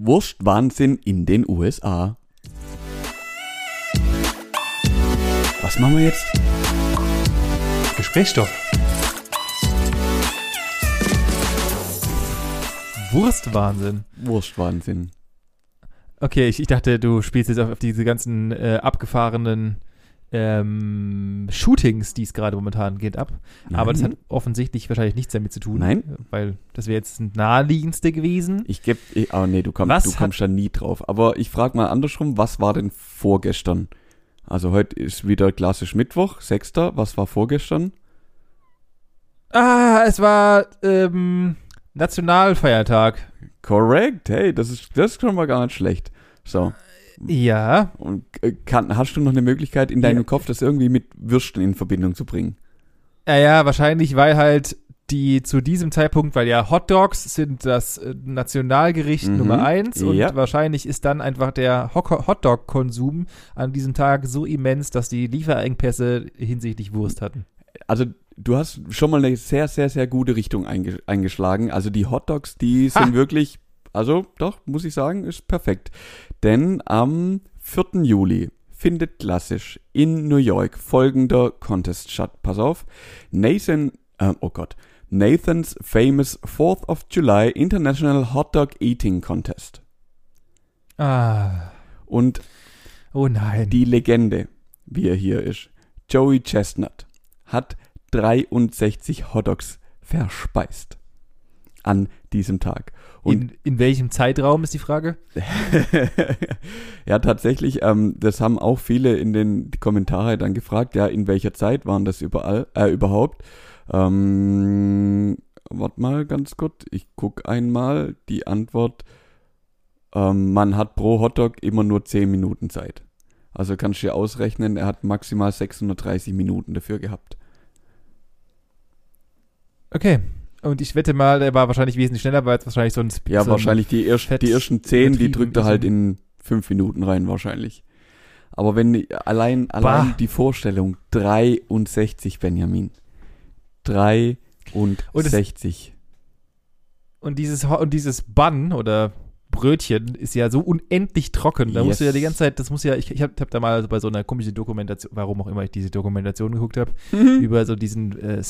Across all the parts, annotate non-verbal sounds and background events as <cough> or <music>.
Wurstwahnsinn in den USA. Was machen wir jetzt? Gesprächsstoff. Wurstwahnsinn. Wurstwahnsinn. Okay, ich, ich dachte, du spielst jetzt auf, auf diese ganzen äh, abgefahrenen ähm, Shootings, die es gerade momentan geht, ab. Aber das Nein. hat offensichtlich wahrscheinlich nichts damit zu tun. Nein. Weil das wäre jetzt das naheliegendste gewesen. Ich geb, ich, oh nee, du, komm, du kommst da nie drauf. Aber ich frage mal andersrum, was war denn vorgestern? Also heute ist wieder klassisch Mittwoch, 6. Was war vorgestern? Ah, es war ähm, Nationalfeiertag. Korrekt, hey, das ist, das ist schon mal gar nicht schlecht. So, Ja. und äh, kann, hast du noch eine Möglichkeit in deinem Ja. Kopf, das irgendwie mit Würsten in Verbindung zu bringen? Ja, ja, wahrscheinlich, weil halt die zu diesem Zeitpunkt, weil ja Hot Dogs sind das äh, Nationalgericht Mhm. Nummer eins und Ja. wahrscheinlich ist dann einfach der Ho- Hotdog-Konsum an diesem Tag so immens, dass die Lieferengpässe hinsichtlich Wurst hatten. Also, du hast schon mal eine sehr, sehr, sehr gute Richtung einge eingeschlagen. Also, die Hotdogs, die sind Ha! wirklich, also doch, muss ich sagen, ist perfekt. Denn am 4. Juli findet klassisch in New York folgender Contest statt. Pass auf. Nathan, äh, oh Gott. Nathan's famous 4th of July International Hot Dog Eating Contest. Ah, Und oh nein. die Legende, wie er hier ist, Joey Chestnut, hat 63 Hotdogs verspeist. An diesem Tag. Und in, in welchem Zeitraum ist die Frage? <laughs> ja, tatsächlich, ähm, das haben auch viele in den die Kommentare dann gefragt, ja, in welcher Zeit waren das überall, äh, überhaupt? Ähm, warte mal ganz kurz, ich guck einmal die Antwort. Ähm, man hat pro Hotdog immer nur 10 Minuten Zeit. Also kannst du dir ausrechnen, er hat maximal 630 Minuten dafür gehabt. Okay. Und ich wette mal, der war wahrscheinlich wesentlich schneller, weil es wahrscheinlich so ein Sp- Ja, so ein- wahrscheinlich die, erst, die ersten 10, die drückt er halt und- in 5 Minuten rein wahrscheinlich. Aber wenn allein, allein die Vorstellung 63, Benjamin. 63. Und dieses, Ho- und dieses Bun oder Brötchen ist ja so unendlich trocken. Da musst du ja die Yes. ganze Zeit, das muss ja, ich, ich habe hab da mal bei so einer komischen Dokumentation, warum auch immer ich diese Dokumentation geguckt habe, Mhm. <laughs> über so diesen äh,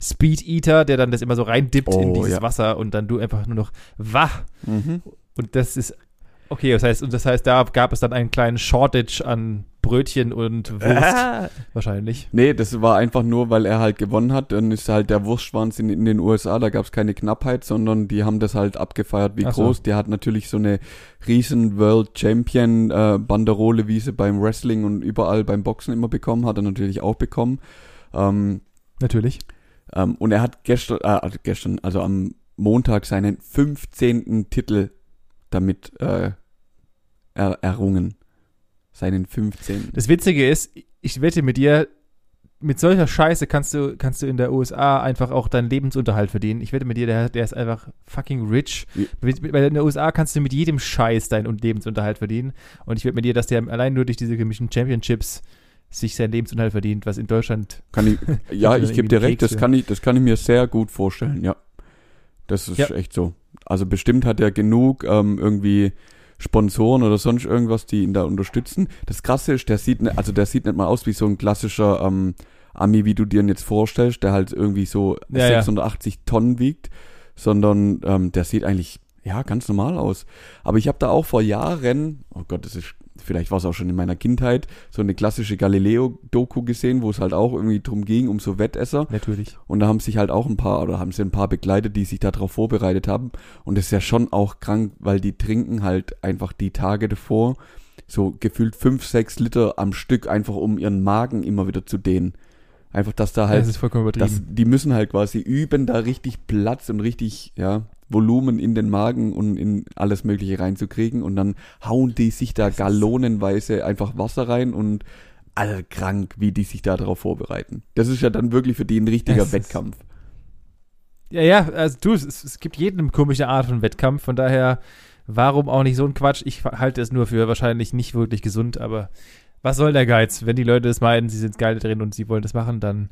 Speed Eater, der dann das immer so reindippt in Oh, dieses ja. Wasser und dann du einfach nur noch wach. Mhm. Und das ist okay, das heißt, und das heißt, da gab es dann einen kleinen Shortage an Brötchen und Wurst Ah. wahrscheinlich. Nee, das war einfach nur, weil er halt gewonnen hat. Dann ist halt der Wurstschwanz in, in den USA, da gab es keine Knappheit, sondern die haben das halt abgefeiert wie Ach so. groß. Der hat natürlich so eine riesen World Champion äh, Banderole, wie sie beim Wrestling und überall beim Boxen immer bekommen, hat er natürlich auch bekommen. Ähm, Natürlich. Ähm, und er hat gestern, äh, also gestern, also am Montag seinen 15. Titel damit äh, er, errungen. Seinen 15. Das Witzige ist, ich wette mit dir, mit solcher Scheiße kannst du, kannst du in der USA einfach auch deinen Lebensunterhalt verdienen. Ich wette mit dir, der, der ist einfach fucking rich. Weil in der USA kannst du mit jedem Scheiß deinen Lebensunterhalt verdienen. Und ich wette mit dir, dass der allein nur durch diese gemischten Championships sich seinen Lebensunterhalt verdient, was in Deutschland. Kann ich, <laughs> ja, ich gebe dir recht, das kann ich, das kann ich mir sehr gut vorstellen, ja. Das ist Ja. echt so. Also bestimmt hat er genug ähm, irgendwie Sponsoren oder sonst irgendwas, die ihn da unterstützen. Das Krasse ist, der sieht, ne, also der sieht nicht mal aus wie so ein klassischer ähm, Ami, wie du dir ihn jetzt vorstellst, der halt irgendwie so Ja, ja. 680 Tonnen wiegt, sondern ähm, der sieht eigentlich ja ganz normal aus. Aber ich habe da auch vor Jahren, oh Gott, das ist vielleicht war es auch schon in meiner Kindheit, so eine klassische Galileo-Doku gesehen, wo es halt auch irgendwie drum ging, um so Wettesser. Natürlich. Und da haben sich halt auch ein paar, oder haben sie ein paar begleitet, die sich darauf vorbereitet haben. Und das ist ja schon auch krank, weil die trinken halt einfach die Tage davor so gefühlt fünf, sechs Liter am Stück, einfach um ihren Magen immer wieder zu dehnen. Einfach, dass da das halt, ist vollkommen übertrieben. dass, die müssen halt quasi üben, da richtig Platz und richtig, ja, Volumen in den Magen und in alles Mögliche reinzukriegen. Und dann hauen die sich da gallonenweise einfach Wasser rein und all krank, wie die sich da darauf vorbereiten. Das ist ja dann wirklich für die ein richtiger Es Wettkampf. Ja, ja, also du, es, es gibt jedem komische Art von Wettkampf, von daher, warum auch nicht so ein Quatsch? Ich halte es nur für wahrscheinlich nicht wirklich gesund, aber was soll der Geiz? Wenn die Leute das meinen, sie sind geil drin und sie wollen das machen, dann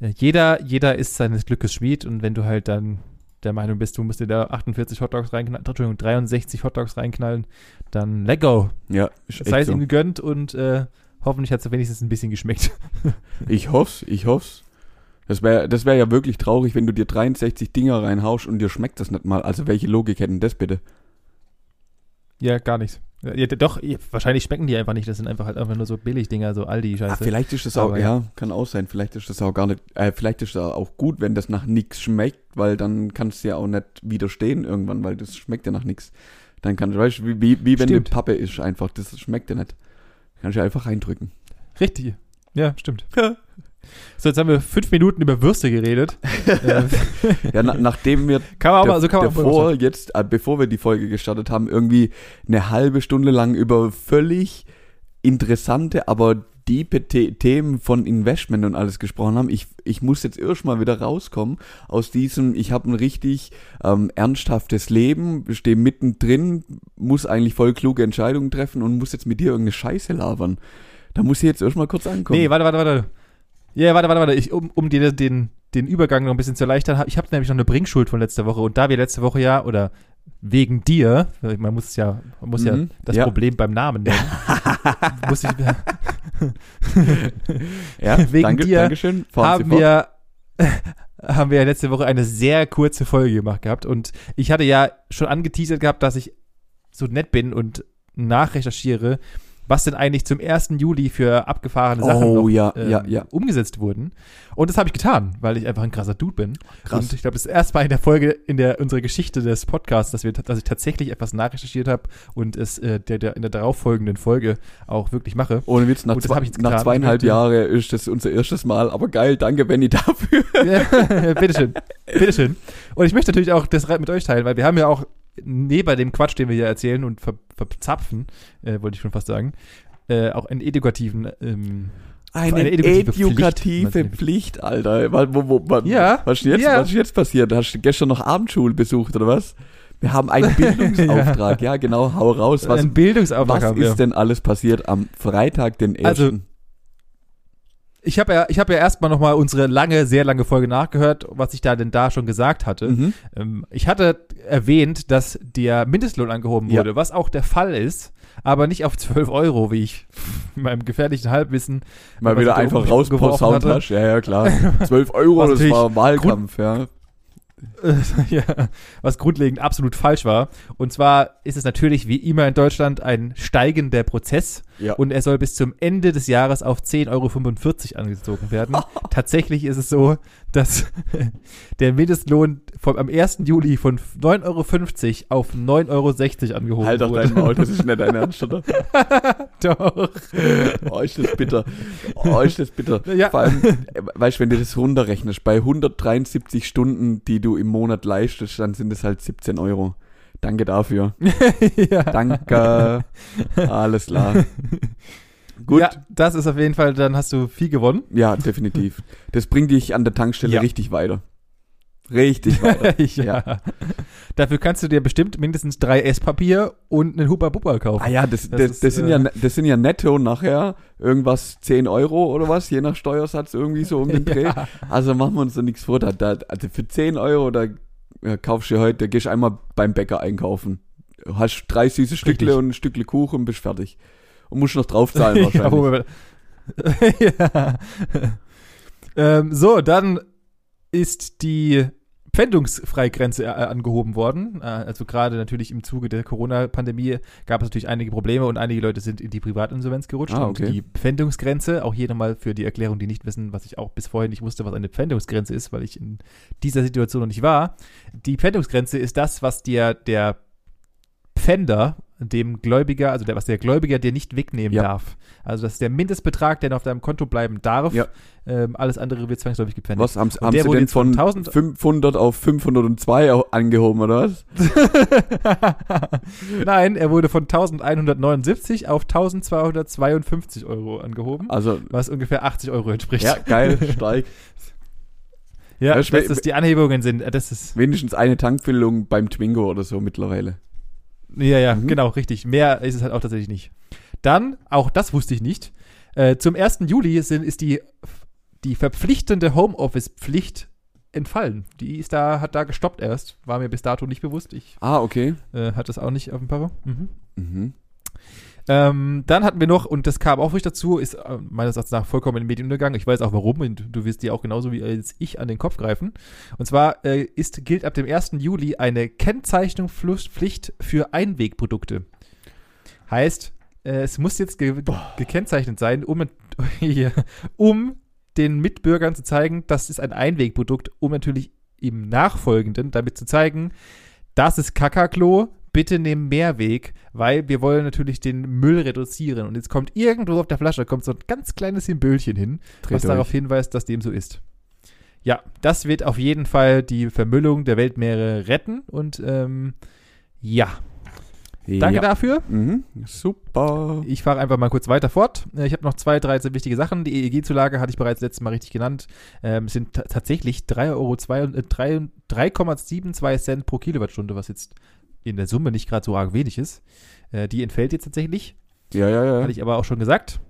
äh, jeder, jeder ist seines Glückes Schmied und wenn du halt dann der Meinung bist, du musst dir da 48 Hotdogs reinknallen, Entschuldigung, 63 Hotdogs reinknallen, dann let go. Ja, Sei es echt ihm so. gegönnt und äh, hoffentlich hat es wenigstens ein bisschen geschmeckt. <laughs> Ich hoff's, ich hoff's. Das wäre das wär ja wirklich traurig, wenn du dir 63 Dinger reinhaust und dir schmeckt das nicht mal. Also welche Logik hätten das bitte? ja, gar nichts. Ja, doch, ja, wahrscheinlich schmecken die einfach nicht. Das sind einfach halt einfach nur so Billigdinger, so Aldi-Scheiße. Ah, vielleicht ist das auch, Aber ja, kann auch sein. Vielleicht ist das auch gar nicht, äh, vielleicht ist das auch gut, wenn das nach nichts schmeckt, weil dann kannst du ja auch nicht widerstehen irgendwann, weil das schmeckt ja nach nichts. Dann kannst du, weißt du, wie, wie, wie wenn die Pappe ist einfach, das schmeckt ja nicht. Kannst du einfach reindrücken. Richtig. Ja, stimmt. <laughs> So, jetzt haben wir fünf Minuten über Würste geredet. <laughs> Ja, na, nachdem wir kann man auch mal, so kann man auch davor, jetzt, äh, bevor wir die Folge gestartet haben, irgendwie eine halbe Stunde lang über völlig interessante, aber diepe The Themen von Investment und alles gesprochen haben. Ich, ich muss jetzt erstmal wieder rauskommen aus diesem, ich habe ein richtig ähm, ernsthaftes Leben, stehe mittendrin, muss eigentlich voll kluge Entscheidungen treffen und muss jetzt mit dir irgendeine Scheiße labern. Da muss ich jetzt erstmal kurz ankommen. Nee, warte, warte, warte. Ja, warte, warte, warte. Ich, um, um dir den, den Übergang noch ein bisschen zu erleichtern, ich habe nämlich noch eine Bringschuld von letzter Woche. Und da wir letzte Woche ja, oder wegen dir, man muss ja, man muss ja Mhm, das ja. Problem beim Namen nennen. <laughs> muss ich, ja, <laughs> wegen danke, dir Dankeschön. Haben wir, <laughs> haben wir ja letzte Woche eine sehr kurze Folge gemacht gehabt. Und ich hatte ja schon angeteasert gehabt, dass ich so nett bin und nachrecherchiere, was denn eigentlich zum 1. Juli für abgefahrene Sachen Oh, noch, ja, ähm, ja, ja. umgesetzt wurden. Und das habe ich getan, weil ich einfach ein krasser Dude bin. Krass. Und ich glaube, das ist erst mal in der Folge in der unserer Geschichte des Podcasts, dass wir, dass ich tatsächlich etwas nachrecherchiert habe und es äh, der, der in der darauffolgenden Folge auch wirklich mache. Ohne Witz, nach, zwei, nach zweieinhalb Jahren ist das unser erstes Mal, aber geil, danke Benny <laughs> dafür. Ja, <laughs> bitteschön. Bitteschön. Und ich möchte natürlich auch das mit euch teilen, weil wir haben ja auch neben dem Quatsch, den wir hier erzählen und ver verzapfen, äh, wollte ich schon fast sagen, äh, auch einen edukativen, ähm, Eine, Eine edukative edukative, Pflicht. Pflicht, Alter. Wo, wo, wa- Ja, Was ist, jetzt, ja. was ist jetzt passiert? Hast du gestern noch Abendschule besucht oder was? Wir haben einen <laughs> Bildungsauftrag, ja. genau, hau raus. Was, einen Bildungsauftrag was ist denn alles passiert am Freitag, den 1.? Also, Ich habe ja, ich habe ja erstmal nochmal unsere lange, sehr lange Folge nachgehört, was ich da denn da schon gesagt hatte. mhm. Ähm, ich hatte erwähnt, dass der Mindestlohn angehoben Ja. wurde, was auch der Fall ist, aber nicht auf 12 Euro, wie ich <laughs> in meinem gefährlichen Halbwissen Mal wieder einfach hatte. hast. Ja, ja, klar. <laughs> 12 Euro, das war Wahlkampf, ja. <laughs> ja, was grundlegend absolut falsch war. Und zwar ist es natürlich wie immer in Deutschland ein steigender Prozess Ja. und er soll bis zum Ende des Jahres auf 10,45 Euro angezogen werden. <laughs> Tatsächlich ist es so, dass <laughs> der Mindestlohn vom, am 1. Juli von 9,50 Euro auf 9,60 Euro angehoben halt doch wurde. dein Maul, das ist <laughs> nicht dein Ernst, oder? Doch. Oh, ist das bitter. Oh, ist das bitter. Ja. Vor allem, äh, weißt du, wenn du das runterrechnest, bei 173 Stunden, die du im Monat leistest, dann sind es halt 17 Euro. Danke dafür. <laughs> ja. Danke. Alles klar. <laughs> Gut. Ja, das ist auf jeden Fall, dann hast du viel gewonnen. Ja, definitiv. Das bringt dich an der Tankstelle Ja. richtig weiter. Richtig weiter. <laughs> ja. Dafür kannst du dir bestimmt mindestens drei Esspapier und einen Hubba Bubba kaufen. Ah ja, das, Das das, ist, das, sind äh, ja, das sind ja netto nachher irgendwas 10 Euro oder was, je nach Steuersatz irgendwie so um den Dreh. Ja. Also machen wir uns da nichts vor. Da, da, also für 10 Euro, da ja, kaufst du heute, gehst einmal beim Bäcker einkaufen. Hast drei süße Stückle Richtig. und ein Stückle Kuchen und bist fertig. Und musst noch <laughs> draufzahlen wahrscheinlich. <laughs> ja. ähm, so, dann ist die Pfändungsfreigrenze äh, angehoben worden. Äh, also gerade natürlich im Zuge der Corona-Pandemie gab es natürlich einige Probleme und einige Leute sind in die Privatinsolvenz gerutscht. Ah, okay. Und die Pfändungsgrenze, auch hier nochmal für die Erklärung, die nicht wissen, was ich auch bis vorhin nicht wusste, was eine Pfändungsgrenze ist, weil ich in dieser Situation noch nicht war. Die Pfändungsgrenze ist das, was dir der Pfänder dem Gläubiger, also der, was der Gläubiger dir nicht wegnehmen Ja. darf. Also das ist der Mindestbetrag, der auf deinem Konto bleiben darf. Ja. Ähm, alles andere wird zwangsläufig gepfändet. Was haben, haben der sie wurde denn von von 1000 500 auf 502 au- angehoben oder was? <laughs> Nein, er wurde von 1179 auf 1252 Euro angehoben, Also was ungefähr 80 Euro entspricht. ja, geil, <laughs> stark. ja Ja, das die Anhebungen sind. äh, Das ist, Wenigstens eine Tankfüllung beim Twingo oder so mittlerweile. Ja, ja, Mhm. genau, richtig. Mehr ist es halt auch tatsächlich nicht. Dann, auch das wusste ich nicht, äh, zum 1. Juli sind, ist die, die verpflichtende Homeoffice-Pflicht entfallen. Die ist da, hat da gestoppt erst. War mir bis dato nicht bewusst. Ich Ah, okay. äh, hatte es auch nicht auf dem Paro. Mhm. Mhm. Ähm, dann hatten wir noch, und das kam auch frisch dazu, ist äh, meines Erachtens nach vollkommen in Medienuntergang. Ich weiß auch warum, und du wirst dir auch genauso wie als ich an den Kopf greifen. Und zwar äh, ist, gilt ab dem 1. Juli eine Kennzeichnungspflicht für Einwegprodukte. Heißt, äh, es muss jetzt ge gekennzeichnet sein, um, <laughs> um den Mitbürgern zu zeigen, das ist ein Einwegprodukt, um natürlich im Nachfolgenden damit zu zeigen, das ist Kakaklo, bitte nehmen Mehrweg, weil wir wollen natürlich den Müll reduzieren. Und jetzt kommt irgendwo auf der Flasche kommt so ein ganz kleines Symbolchen hin, Dreht was darauf euch. hinweist, dass dem so ist. Ja, das wird auf jeden Fall die Vermüllung der Weltmeere retten und ähm, ja, danke ja. dafür. Mhm. Super. Ich fahre einfach mal kurz weiter fort. Ich habe noch zwei, drei sehr wichtige Sachen. Die EEG-Zulage hatte ich bereits letztes Mal richtig genannt. Ähm, es sind ta- tatsächlich 3,02 Euro, äh, 3,72 pro Kilowattstunde, was jetzt in der Summe nicht gerade so arg wenig ist. Äh, die entfällt jetzt tatsächlich. Ja, ja, ja. Hatte ich aber auch schon gesagt.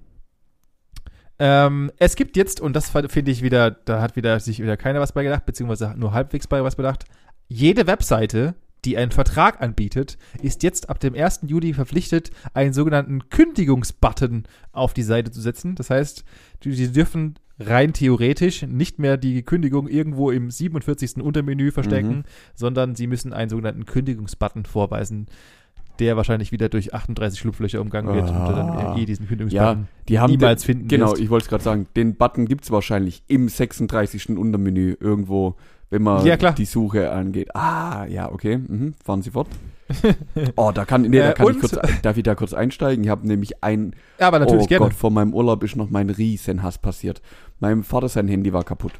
Ähm, es gibt jetzt, und das finde ich wieder, da hat wieder sich wieder keiner was bei gedacht, beziehungsweise nur halbwegs bei was bedacht. Jede Webseite, die einen Vertrag anbietet, ist jetzt ab dem 1. Juli verpflichtet, einen sogenannten Kündigungsbutton auf die Seite zu setzen. Das heißt, die, die dürfen rein theoretisch nicht mehr die Kündigung irgendwo im 47. Untermenü verstecken, Mhm. sondern sie müssen einen sogenannten Kündigungsbutton vorweisen, der wahrscheinlich wieder durch 38 Schlupflöcher umgangen wird und du dann Ah. eh diesen Ja, Kündigungsbutton die haben niemals den, finden Genau, wirst. ich wollte es gerade sagen. Den Button gibt es wahrscheinlich im 36. Untermenü irgendwo, wenn man Ja, klar. die Suche angeht. Ah, ja, okay. Mhm. Fahren Sie fort. <laughs> oh, da kann, nee, da Äh, kann ich kurz, <laughs> darf ich da kurz einsteigen? Ich habe nämlich ein, Ja, aber natürlich oh gerne. Gott, vor meinem Urlaub ist noch mein Riesenhass passiert. Meinem Vater sein Handy war kaputt.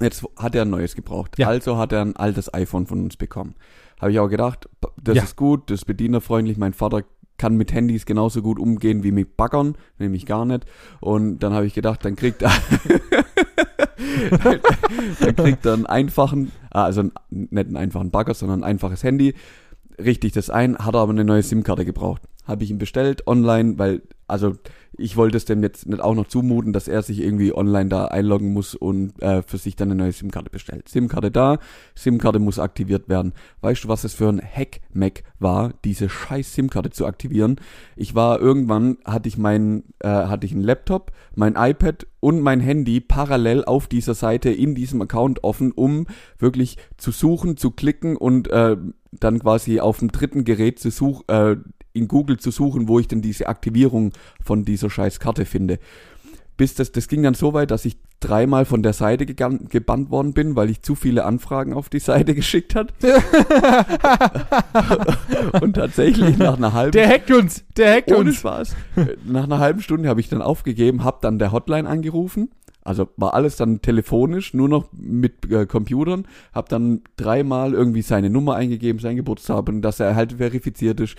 Jetzt hat er ein neues gebraucht. Ja. Also hat er ein altes iPhone von uns bekommen. Habe ich auch gedacht, das Ja. ist gut, das ist bedienerfreundlich. Mein Vater kann mit Handys genauso gut umgehen wie mit Baggern, nämlich gar nicht. Und dann habe ich gedacht, dann kriegt er, <laughs> <laughs> dann kriegt einen einfachen, ah, also nicht einen einfachen Bagger, sondern ein einfaches Handy. Richtig das ein, hat er aber eine neue SIM-Karte gebraucht. Habe ich ihm bestellt online, weil, also ich wollte es dem jetzt nicht auch noch zumuten, dass er sich irgendwie online da einloggen muss und äh, für sich dann eine neue SIM-Karte bestellt. SIM-Karte da, SIM-Karte muss aktiviert werden. Weißt du, was es für ein Hack-Mac war, diese scheiß SIM-Karte zu aktivieren? Ich war irgendwann, hatte ich mein, äh, hatte ich einen Laptop, mein iPad und mein Handy parallel auf dieser Seite in diesem Account offen, um wirklich zu suchen, zu klicken und äh, dann quasi auf dem dritten Gerät zu suchen, äh, in Google zu suchen, wo ich denn diese Aktivierung von dieser scheiß Karte finde. Bis das, das ging dann so weit, dass ich dreimal von der Seite gebannt worden bin, weil ich zu viele Anfragen auf die Seite <laughs> geschickt hat. <laughs> und tatsächlich nach einer halben Der hackt uns! Der hackt ohne uns! Spaß. Nach einer halben Stunde habe ich dann aufgegeben, habe dann der Hotline angerufen. Also war alles dann telefonisch, nur noch mit äh, Computern. Habe dann dreimal irgendwie seine Nummer eingegeben, sein Geburtstag und dass er halt verifiziert ist.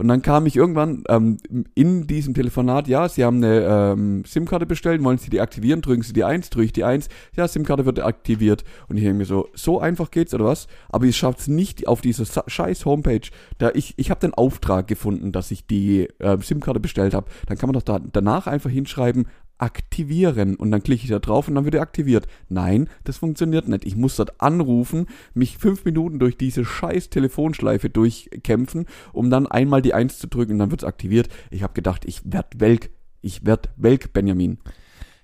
Und dann kam ich irgendwann ähm, in diesem Telefonat, ja, Sie haben eine ähm, SIM-Karte bestellt, wollen Sie die aktivieren, drücken Sie die 1, drücke ich die 1, ja, SIM-Karte wird aktiviert. Und ich denke mir so, so einfach geht's oder was? Aber ich schafft es nicht auf dieser scheiß Homepage. Da ich ich habe den Auftrag gefunden, dass ich die äh, SIM-Karte bestellt habe. Dann kann man doch da, danach einfach hinschreiben, aktivieren und dann klicke ich da drauf und dann wird er aktiviert. Nein, das funktioniert nicht. Ich muss dort anrufen, mich fünf Minuten durch diese scheiß Telefonschleife durchkämpfen, um dann einmal die Eins zu drücken und dann wird es aktiviert. Ich habe gedacht, ich werd Welk. Ich werd Welk, Benjamin.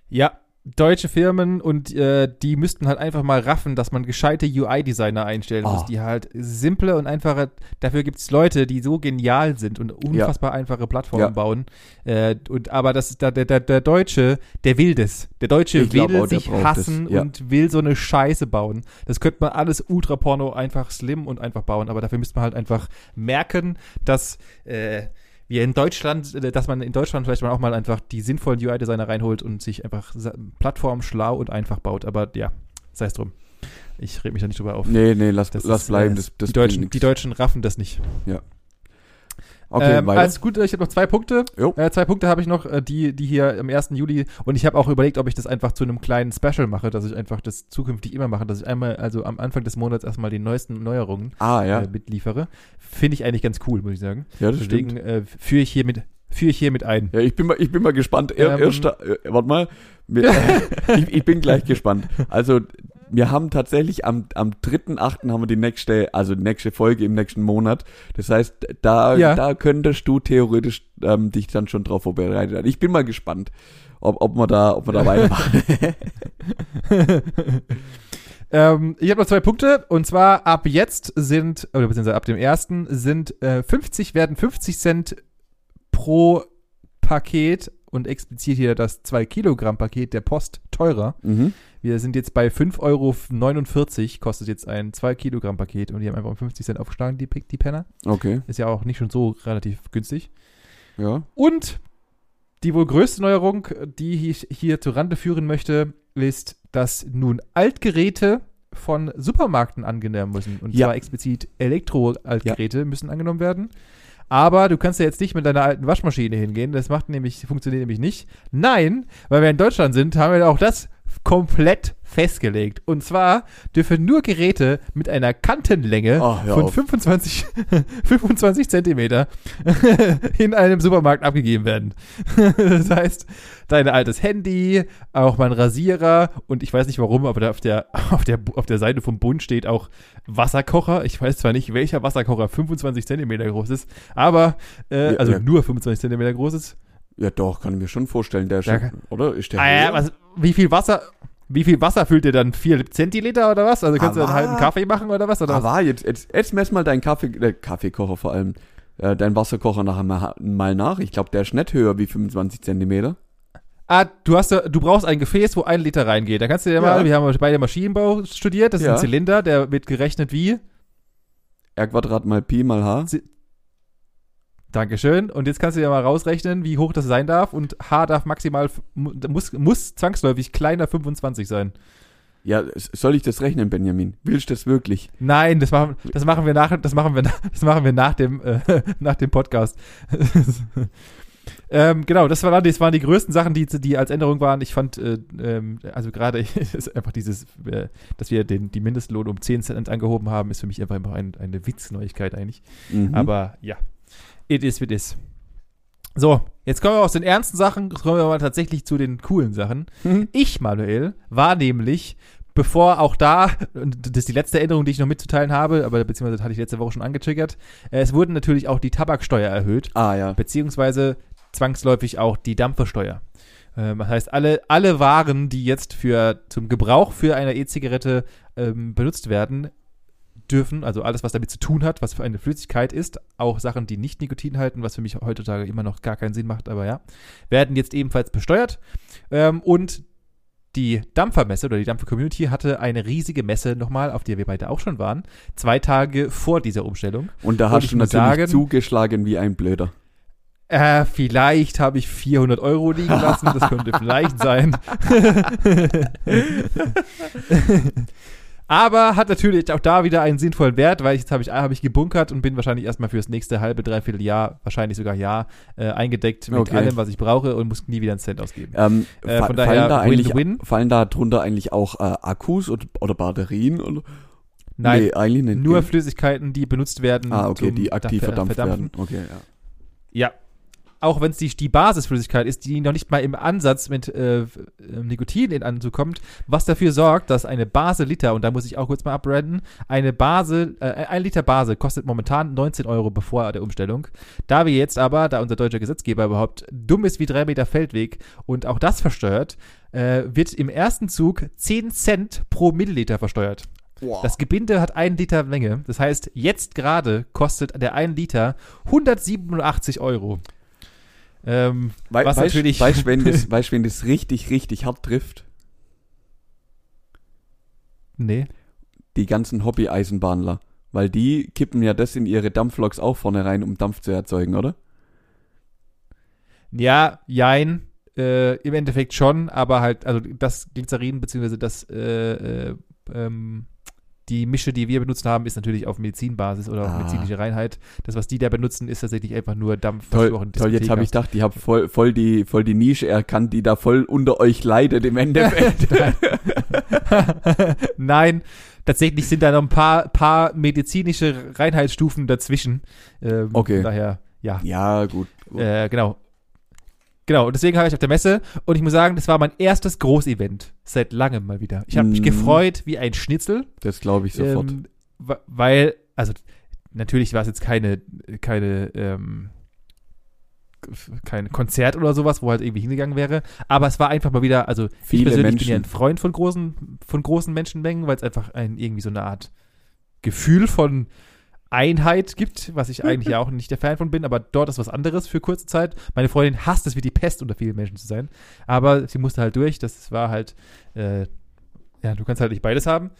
Ja, deutsche Firmen und äh, die müssten halt einfach mal raffen, dass man gescheite UI-Designer einstellen Oh. muss, die halt simple und einfache, dafür gibt es Leute, die so genial sind und unfassbar einfache Plattformen Ja. bauen. Äh, und aber das der, der, der Deutsche, der will das. Der Deutsche Ich will auch, sich hassen ja. und will so eine Scheiße bauen. Das könnte man alles Ultra-Porno einfach slim und einfach bauen, aber dafür müsste man halt einfach merken, dass äh, wir in Deutschland, äh, dass man in Deutschland vielleicht mal auch mal einfach die sinnvollen UI-Designer reinholt und sich einfach Plattformen schlau und einfach baut. Aber ja, sei es drum. Ich rede mich da nicht drüber auf. Nee, nee, lass, Das lass ist, bleiben. äh, Das, das die, Deutschen, die. Deutschen raffen das nicht. Okay, ähm, alles gut, ich habe noch zwei Punkte. Äh, zwei Punkte habe ich noch, äh, die, die hier am 1. Juli und ich habe auch überlegt, ob ich das einfach zu einem kleinen Special mache, dass ich einfach das zukünftig immer mache, dass ich einmal, also am Anfang des Monats erstmal die neuesten Neuerungen ah, ja. äh, mitliefere. Finde ich eigentlich ganz cool, muss ich sagen. ja, das Deswegen stimmt. äh, führe ich hier mit, führe ich hier mit ein. Ja, ich bin mal, ich bin mal gespannt. Er, Ähm, erster, äh, warte mal. Mit, <laughs> ich, ich bin gleich gespannt. Also, wir haben tatsächlich am, am 3.8. haben wir die nächste, also die nächste Folge im nächsten Monat. Das heißt, da, Ja. da könntest du theoretisch ähm, dich dann schon drauf vorbereitet. Ich bin mal gespannt, ob, ob wir da, ob wir da weitermachen. <laughs> <laughs> Ähm, ich habe noch zwei Punkte und zwar ab jetzt sind, oder beziehungsweise ab dem ersten sind äh, 50, werden 50 Cent pro Paket und explizit hier das 2 Kilogramm Paket der Post teurer. mhm. Wir sind jetzt bei 5,49 Euro, kostet jetzt ein 2 Kilogramm Paket und die haben einfach um 50 Cent aufgeschlagen, die, die Penner. Okay, Ist ja auch nicht schon so relativ günstig. ja. Und die wohl größte Neuerung, die ich hier zu Rande führen möchte, ist, dass nun Altgeräte von Supermärkten angenommen müssen. Und Ja. zwar explizit Elektro-Altgeräte müssen angenommen werden. Aber du kannst ja jetzt nicht mit deiner alten Waschmaschine hingehen. Das macht nämlich, funktioniert nämlich nicht. Nein, weil wir in Deutschland sind, haben wir auch das komplett festgelegt. Und zwar dürfen nur Geräte mit einer Kantenlänge Ach, von auf. 25, 25 <laughs> Zentimeter <laughs> in einem Supermarkt abgegeben werden. <laughs> das heißt, dein altes Handy, auch mein Rasierer und ich weiß nicht warum, aber da auf der, auf der, auf der Seite vom Bund steht auch Wasserkocher. Ich weiß zwar nicht, welcher Wasserkocher 25 Zentimeter groß ist, aber, äh, Ja, also ja. nur 25 Zentimeter groß ist. Ja, doch, kann ich mir schon vorstellen, der ist Ja, schon, oder? Ist der Ah, ja, was, wie viel Wasser, wie viel Wasser füllt ihr dann? 4 Zentiliter oder was? Also kannst du Aber- einen halben Kaffee machen oder was? Oder was? Aber jetzt, jetzt, jetzt mess mal deinen Kaffee, äh, Kaffeekocher vor allem, äh, deinen Wasserkocher nachher mal, mal nach. Ich glaube, der ist nicht höher wie 25 Zentimeter. Ah, du hast du brauchst ein Gefäß, wo ein Liter reingeht. Da kannst du dir Ja. mal, wir haben beide Maschinenbau studiert, das ist Ja. ein Zylinder, der wird gerechnet wie. R Quadrat mal Pi mal H. Dankeschön. Und jetzt kannst du dir mal rausrechnen, wie hoch das sein darf. Und H darf maximal, mu- muss, muss zwangsläufig kleiner 25 sein. Ja, soll ich das rechnen, Benjamin? Willst du das wirklich? Nein, das machen, das machen wir nach, das machen wir, nach- <laughs> das machen wir nach dem, äh, <laughs> nach dem Podcast. <laughs> ähm, genau, das, war, das waren die größten Sachen, die, die als Änderung waren. Ich fand, äh, ähm, also gerade ist einfach dieses, äh, dass wir den, die Mindestlohn um 10 Cent angehoben haben, ist für mich einfach ein, eine Witzneuigkeit eigentlich. Mhm. Aber ja, it is, it is. So, jetzt kommen wir aus den ernsten Sachen, jetzt kommen wir mal tatsächlich zu den coolen Sachen. Mhm. Ich, Manuel, war nämlich, bevor auch da, das ist die letzte Änderung, die ich noch mitzuteilen habe, aber beziehungsweise das hatte ich letzte Woche schon angetriggert, äh, es wurden natürlich auch die Tabaksteuer erhöht, Ah, ja. beziehungsweise zwangsläufig auch die Dampfersteuer. Ähm, das heißt, alle, alle Waren, die jetzt für, zum Gebrauch für eine E-Zigarette ähm, benutzt werden, dürfen, also alles, was damit zu tun hat, was für eine Flüssigkeit ist, auch Sachen, die nicht Nikotin halten, was für mich heutzutage immer noch gar keinen Sinn macht, aber ja, werden jetzt ebenfalls besteuert. Ähm, und die Dampfermesse oder die Dampfer-Community hatte eine riesige Messe nochmal, auf der wir beide auch schon waren, zwei Tage vor dieser Umstellung. Und da hast du natürlich sagen- zugeschlagen wie ein Blöder. Äh, vielleicht habe ich 400 Euro liegen lassen, das könnte vielleicht sein. <laughs> <laughs> Aber hat natürlich auch da wieder einen sinnvollen Wert, weil jetzt habe ich, hab ich gebunkert und bin wahrscheinlich erstmal fürs nächste halbe, dreiviertel Jahr, wahrscheinlich sogar Jahr, äh, eingedeckt mit Okay. allem, was ich brauche und muss nie wieder einen Cent ausgeben. Ähm, Äh, von daher fallen, da eigentlich, Win-Win. fallen da drunter eigentlich auch äh, Akkus oder, oder Batterien? Oder? Nein, nee, eigentlich nicht. nur? Flüssigkeiten, die benutzt werden. Ah, okay, die aktiv Ver- verdampft Verdampfen. werden. Okay, ja. Ja. Auch wenn es die, die Basisflüssigkeit ist, die noch nicht mal im Ansatz mit äh, äh, Nikotin in anzukommt, was dafür sorgt, dass eine Base Liter, und da muss ich auch kurz mal abranden, eine Base, äh, ein Liter Base kostet momentan 19 Euro bevor der Umstellung. Da wir jetzt aber, da unser deutscher Gesetzgeber überhaupt dumm ist wie drei Meter Feldweg und auch das versteuert, äh, wird im ersten Zug 10 Cent pro Milliliter versteuert. Das Gebinde hat einen Liter Menge. Das heißt, jetzt gerade kostet der 1 Liter 187 Euro. Ähm, was weißt, natürlich- Weißt, wenn das, <laughs> weißt, wenn das richtig, richtig hart trifft? nee. Die ganzen Hobby-Eisenbahnler. Weil die kippen ja das in ihre Dampfloks auch vorne rein, um Dampf zu erzeugen, oder? Ja, jein. Äh, Im Endeffekt schon, aber halt, also das Glycerin, beziehungsweise das, äh, äh, ähm, die Mische, die wir benutzt haben, ist natürlich auf Medizinbasis oder auf Ah. medizinische Reinheit. Das, was die da benutzen, ist tatsächlich einfach nur Dampf. Toll, toll jetzt habe ich gedacht, ich habe voll, voll, die, voll die Nische erkannt, die da voll unter euch leidet im Endeffekt. <laughs> <laughs> Nein, tatsächlich sind da noch ein paar, paar medizinische Reinheitsstufen dazwischen. Ähm, Okay. Daher, ja. ja, gut. Äh, genau. Genau, und deswegen habe ich auf der Messe und ich muss sagen, das war mein erstes Großevent seit langem mal wieder. Ich habe mich Mhm. gefreut wie ein Schnitzel. Das glaube ich sofort. Ähm, weil, also natürlich war es jetzt keine, keine, ähm, kein Konzert oder sowas, wo halt irgendwie hingegangen wäre, aber es war einfach mal wieder, also Viele ich persönlich bin ja ein Menschen. Freund von großen, von großen Menschenmengen, weil es einfach ein, irgendwie so eine Art Gefühl von Einheit gibt, was ich eigentlich ja auch nicht der Fan von bin, aber dort ist was anderes für kurze Zeit. Meine Freundin hasst es wie die Pest, unter vielen Menschen zu sein, aber sie musste halt durch, das war halt, äh, ja, du kannst halt nicht beides haben.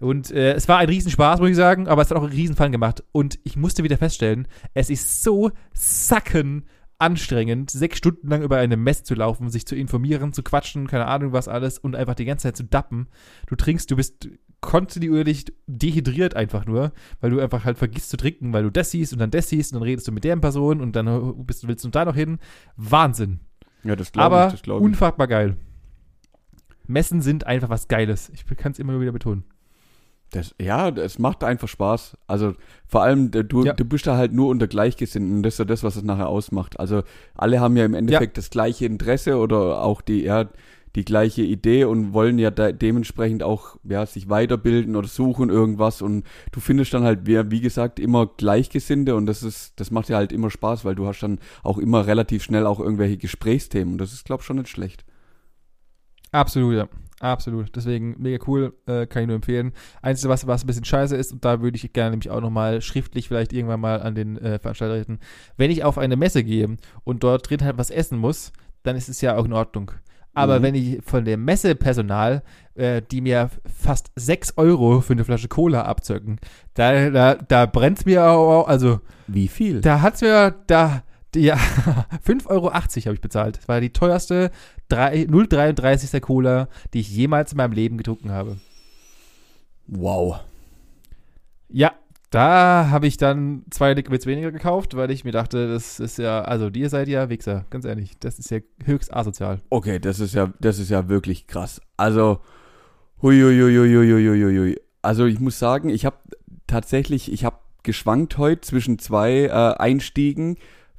Und äh, es war ein Riesenspaß, muss ich sagen, aber es hat auch einen Riesenfan gemacht. Und ich musste wieder feststellen, es ist so sacken anstrengend, sechs Stunden lang über eine Messe zu laufen, sich zu informieren, zu quatschen, keine Ahnung was alles und einfach die ganze Zeit zu dappen. Du trinkst, du bist kontinuierlich dehydriert einfach nur, weil du einfach halt vergisst zu trinken, weil du das siehst und dann das siehst und dann redest du mit der Person und dann bist, willst du da noch hin. Wahnsinn. Ja, das glaube Aber ich, das ich. unfassbar geil. Messen sind einfach was Geiles. Ich kann es immer nur wieder betonen. Das, ja, es macht einfach Spaß. Also vor allem, du, Ja. du bist da halt nur unter Gleichgesinnten. Das ist ja das, was es nachher ausmacht. Also alle haben ja im Endeffekt das gleiche Interesse oder auch die, ja, die gleiche Idee und wollen ja dementsprechend auch ja, sich weiterbilden oder suchen irgendwas. Und du findest dann halt, wie, wie gesagt, immer Gleichgesinnte und das ist, das macht ja halt immer Spaß, weil du hast dann auch immer relativ schnell auch irgendwelche Gesprächsthemen. Und das ist, glaube ich, schon nicht schlecht. Absolut, ja. Absolut. Deswegen mega cool, äh, kann ich nur empfehlen. Einzige, was, was ein bisschen scheiße ist, und da würde ich gerne nämlich auch nochmal schriftlich vielleicht irgendwann mal an den äh, Veranstalter richten, wenn ich auf eine Messe gehe und dort drin halt was essen muss, dann ist es ja auch in Ordnung. Aber Mhm. wenn ich von dem Messepersonal, äh, die mir fast 6 Euro für eine Flasche Cola abzöcken, da, da, da brennt mir auch, also Wie viel? da hat's mir, da, ja, <laughs> 5,80 Euro habe ich bezahlt. Das war die teuerste 3 0,33er Cola, die ich jemals in meinem Leben getrunken habe. wow. Ja, da habe ich dann zwei Liquids weniger gekauft, weil ich mir dachte, das ist ja, also ihr seid ja Wichser, ganz ehrlich. Das ist ja höchst asozial. Okay, das ist ja, das ist ja wirklich krass. Also, huiuiuiuiuiuiui. Also ich muss sagen, ich habe tatsächlich, ich habe geschwankt heute zwischen zwei äh, Einstiegen,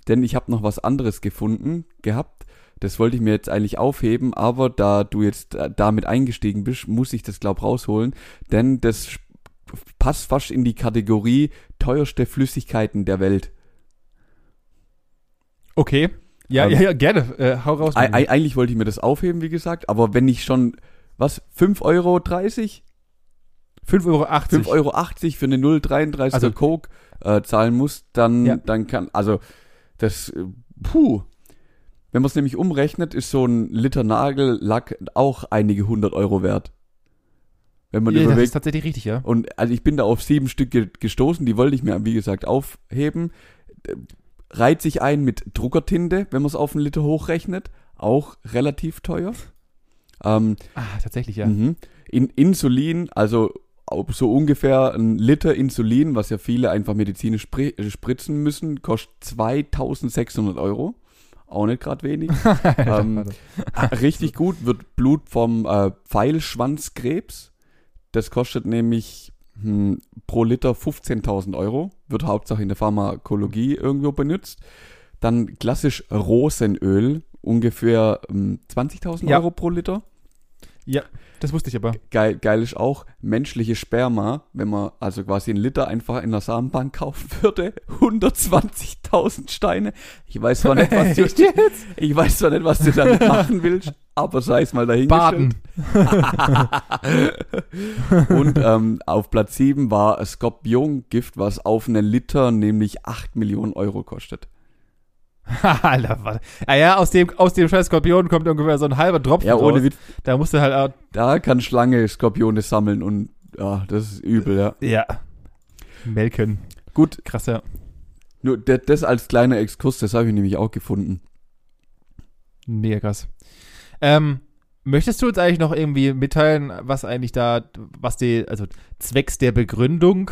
denn ich habe noch was anderes gefunden gehabt. Das wollte ich mir jetzt eigentlich aufheben, aber da du jetzt äh, damit eingestiegen bist, muss ich das glaub rausholen, denn das passt fast in die Kategorie teuerste Flüssigkeiten der Welt. Okay. Ja, Ähm, ja, ja, gerne. Äh, hau raus. Ei- ei- eigentlich wollte ich mir das aufheben, wie gesagt, aber wenn ich schon, was, 5,30 Euro? 5,80 Euro. 5,80 Euro für eine 0,33er Also- Coke äh, zahlen muss, dann, Ja. dann kann, also das, äh, puh. Wenn man es nämlich umrechnet, ist so ein Liter Nagellack auch einige hundert Euro wert. Wenn man Ja, das ist überlegt, tatsächlich richtig, ja. und also ich bin da auf sieben Stück ge gestoßen, die wollte ich mir, wie gesagt, aufheben. Äh, Reiht sich ein mit Druckertinte, wenn man es auf einen Liter hochrechnet, auch relativ teuer. Ähm, Ah, tatsächlich, ja. Mhm. In Insulin, also so ungefähr ein Liter Insulin, was ja viele einfach medizinisch äh, spritzen müssen, kostet 2600 Euro. Auch nicht gerade wenig. <laughs> ähm, ah, richtig gut wird Blut vom äh, Pfeilschwanzkrebs. Das kostet nämlich hm, pro Liter 15.000 Euro. Wird hauptsächlich in der Pharmakologie irgendwo benutzt. Dann klassisch Rosenöl, ungefähr hm, 20.000 Ja. Euro pro Liter. ja, das wusste ich aber. Geil, geil ist auch menschliche Sperma, wenn man also quasi einen Liter einfach in der Samenbank kaufen würde. 120.000 Steine. Ich weiß zwar nicht, was <laughs> du, ich weiß zwar nicht, was du damit <laughs> machen willst, aber sei es mal dahingestellt. Baden. <laughs> Und ähm, auf Platz 7 war Skorpiongift, was auf einen Liter nämlich 8 Millionen Euro kostet. <laughs> Alter. Ah ja, aus dem, aus dem scheiß Skorpion kommt ungefähr so ein halber Tropfen Ja, ohne raus. Da musst du halt auch, da kann Schlange Skorpione sammeln und ja, das ist übel, ja. ja, melken. Gut, Krass, ja. nur das, das als kleiner Exkurs, das habe ich nämlich auch gefunden. Mega krass. Ähm, möchtest du uns eigentlich noch irgendwie mitteilen, was eigentlich da, was die, also zwecks der Begründung,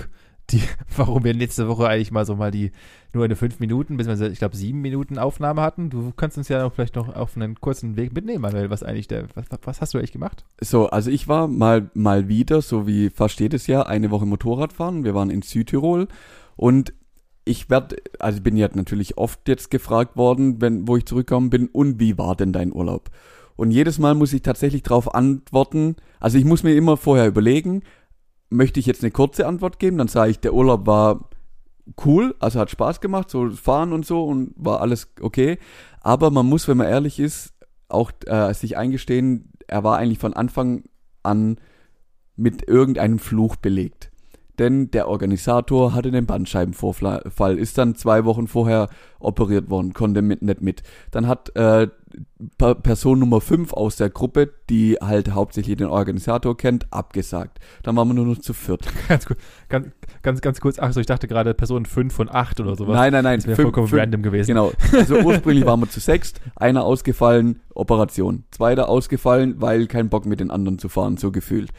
die, <laughs> warum wir letzte Woche eigentlich mal so mal die nur eine fünf Minuten, beziehungsweise ich glaube sieben Minuten Aufnahme hatten. Du kannst uns ja vielleicht noch auf einen kurzen Weg mitnehmen, Manuel, was eigentlich der, was, was hast du eigentlich gemacht? So, also ich war mal, mal wieder, so wie fast jedes Jahr, eine Woche Motorrad fahren. Wir waren in Südtirol und ich werde, also ich bin ja natürlich oft jetzt gefragt worden, wenn, wo ich zurückgekommen bin, und wie war denn dein Urlaub? Und jedes Mal muss ich tatsächlich darauf antworten. Also ich muss mir immer vorher überlegen, möchte ich jetzt eine kurze Antwort geben, dann sage ich, der Urlaub war cool, also hat Spaß gemacht, so fahren und so und war alles okay. Aber man muss, wenn man ehrlich ist, auch äh, sich eingestehen, er war eigentlich von Anfang an mit irgendeinem Fluch belegt denn der Organisator hatte einen Bandscheibenvorfall, ist dann zwei Wochen vorher operiert worden, konnte mit, nicht mit. Dann hat äh, Person Nummer 5 aus der Gruppe, die halt hauptsächlich den Organisator kennt, abgesagt. Dann waren wir nur noch zu viert. <laughs> Ganz, ganz, ganz, ganz kurz, ach so, ich dachte gerade Person 5 von 8 oder sowas. Nein, nein, nein. Das wäre vollkommen fünf, random gewesen. Genau. Also ursprünglich waren wir zu sechst, einer ausgefallen, Operation. Zweiter ausgefallen, weil kein Bock mit den anderen zu fahren, so gefühlt.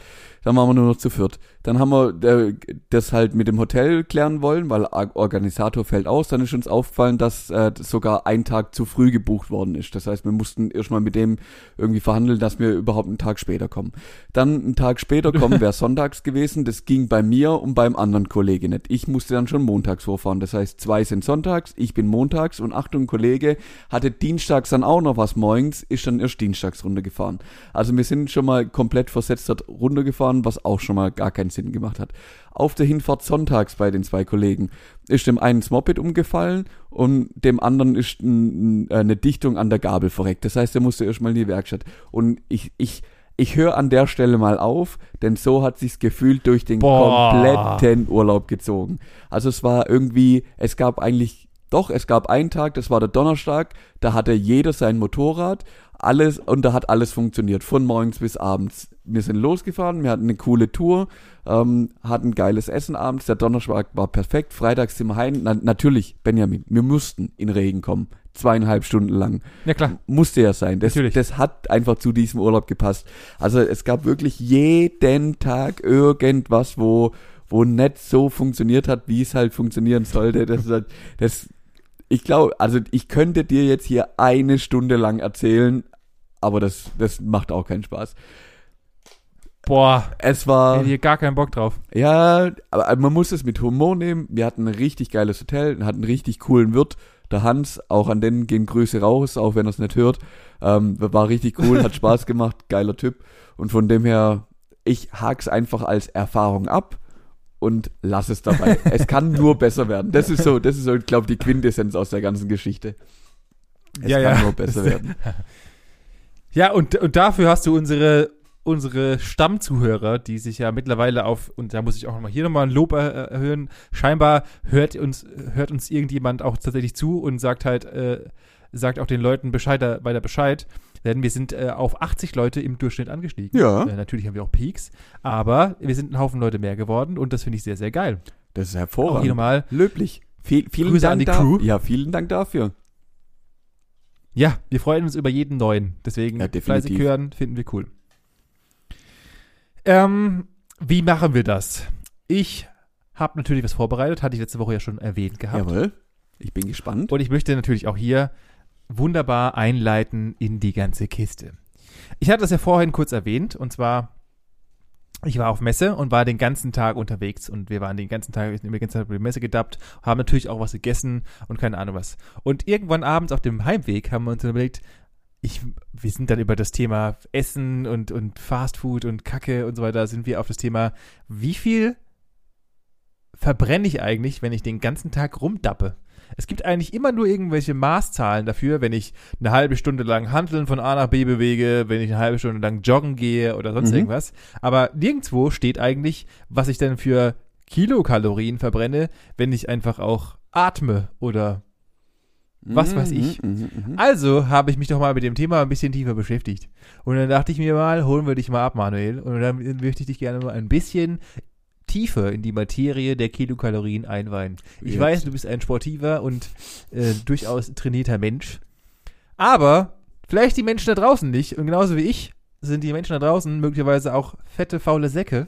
Dann waren wir nur noch zu viert. Dann haben wir äh, das halt mit dem Hotel klären wollen, weil Organisator fällt aus. Dann ist uns aufgefallen, dass äh, sogar ein Tag zu früh gebucht worden ist. Das heißt, wir mussten erstmal mit dem irgendwie verhandeln, dass wir überhaupt einen Tag später kommen. Dann einen Tag später kommen wäre <laughs> sonntags gewesen. Das ging bei mir und beim anderen Kollege nicht. Ich musste dann schon montags vorfahren. Das heißt, zwei sind sonntags, ich bin montags und Achtung, Kollege hatte dienstags dann auch noch was morgens, ist dann erst dienstags runtergefahren. Also wir sind schon mal komplett versetzt runtergefahren, was auch schon mal gar keinen Sinn gemacht hat. Auf der Hinfahrt sonntags bei den zwei Kollegen ist dem einen das Moped umgefallen und dem anderen ist ein, eine Dichtung an der Gabel verreckt. Das heißt, er musste erstmal in die Werkstatt. Und ich, ich, ich höre an der Stelle mal auf, denn so hat sich's gefühlt durch den Boah. kompletten Urlaub gezogen. Also es war irgendwie, es gab eigentlich doch, es gab einen Tag, das war der Donnerstag, da hatte jeder sein Motorrad, alles und da hat alles funktioniert, von morgens bis abends. Wir sind losgefahren, wir hatten eine coole Tour, ähm, hatten geiles Essen abends, der Donnerstag war perfekt, freitags sind wir heim. Na, natürlich, Benjamin, wir mussten in Regen kommen, zweieinhalb Stunden lang. Ja klar. Musste ja sein. Das, natürlich. das hat einfach zu diesem Urlaub gepasst. Also es gab wirklich jeden Tag irgendwas, wo wo nicht so funktioniert hat, wie es halt funktionieren sollte. Das, halt, das ich glaube, also ich könnte dir jetzt hier eine Stunde lang erzählen, aber das, das macht auch keinen Spaß. Boah, es war. Ich hätte hier gar keinen Bock drauf. Ja, aber man muss es mit Humor nehmen. Wir hatten ein richtig geiles Hotel, hatten einen richtig coolen Wirt. Der Hans, auch an den gehen Grüße raus, auch wenn er es nicht hört. Ähm, war richtig cool, hat <laughs> Spaß gemacht, geiler Typ. Und von dem her, ich hak's einfach als Erfahrung ab und lass es dabei. es kann nur besser werden. Das ist so, das ist so, ich glaube, die Quintessenz aus der ganzen Geschichte. Es ja, kann ja. nur besser werden. <laughs> Ja, und, und dafür hast du unsere, unsere Stammzuhörer, die sich ja mittlerweile auf, und da muss ich auch nochmal hier nochmal ein Lob erhöhen, scheinbar hört uns, hört uns irgendjemand auch tatsächlich zu und sagt halt, äh, sagt auch den Leuten Bescheid, weiter Bescheid. Denn wir sind äh, auf 80 Leute im Durchschnitt angestiegen. Ja. Äh, natürlich haben wir auch Peaks, aber wir sind ein Haufen Leute mehr geworden und das finde ich sehr, sehr geil. Das ist hervorragend. Auch hier nochmal. Löblich. Viel, vielen Grüße Dank an die Crew. Ja, vielen Dank dafür. Ja, wir freuen uns über jeden neuen. Deswegen ja, fleißig hören, finden wir cool. Ähm, wie machen wir das? Ich habe natürlich was vorbereitet, hatte ich letzte Woche ja schon erwähnt gehabt. Jawohl. Ich bin gespannt. Und ich möchte natürlich auch hier wunderbar einleiten in die ganze Kiste. Ich hatte das ja vorhin kurz erwähnt, und zwar, ich war auf Messe und war den ganzen Tag unterwegs und wir waren den ganzen Tag, wir sind die ganze Zeit über die Messe gedappt, haben natürlich auch was gegessen und keine Ahnung was. Und irgendwann abends auf dem Heimweg haben wir uns überlegt, ich, wir sind dann über das Thema Essen und, und Fast Food und Kacke und so weiter, sind wir auf das Thema, wie viel verbrenne ich eigentlich, wenn ich den ganzen Tag rumdappe? Es gibt eigentlich immer nur irgendwelche Maßzahlen dafür, wenn ich eine halbe Stunde lang Handeln von A nach B bewege, wenn ich eine halbe Stunde lang joggen gehe oder sonst mhm. irgendwas. Aber nirgendwo steht eigentlich, was ich dann für Kilokalorien verbrenne, wenn ich einfach auch atme oder was weiß ich. Mhm, mh, mh. Also habe ich mich doch mal mit dem Thema ein bisschen tiefer beschäftigt. Und dann dachte ich mir mal, holen wir dich mal ab, Manuel. Und dann möchte ich dich gerne mal ein bisschen tiefer in die Materie der Kilokalorien einweihen. Ich Jetzt. weiß, du bist ein sportiver und äh, durchaus trainierter Mensch. Aber vielleicht die Menschen da draußen nicht. Und genauso wie ich sind die Menschen da draußen möglicherweise auch fette, faule Säcke.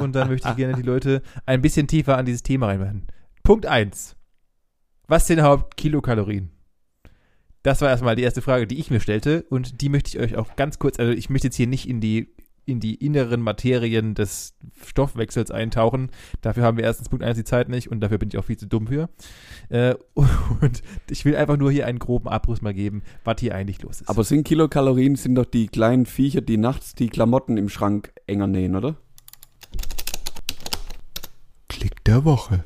Und dann möchte ich gerne die Leute ein bisschen tiefer an dieses Thema reinmachen. Punkt 1. Was sind überhaupt Kilokalorien? Das war erstmal die erste Frage, die ich mir stellte. Und die möchte ich euch auch ganz kurz, also ich möchte jetzt hier nicht in die in die inneren Materien des Stoffwechsels eintauchen. Dafür haben wir erstens Punkt 1 die Zeit nicht und dafür bin ich auch viel zu dumm für. Äh, <laughs> und ich will einfach nur hier einen groben Abriss mal geben, was hier eigentlich los ist. Aber sind Kilokalorien sind doch die kleinen Viecher, die nachts die Klamotten im Schrank enger nähen, oder? Klick der Woche.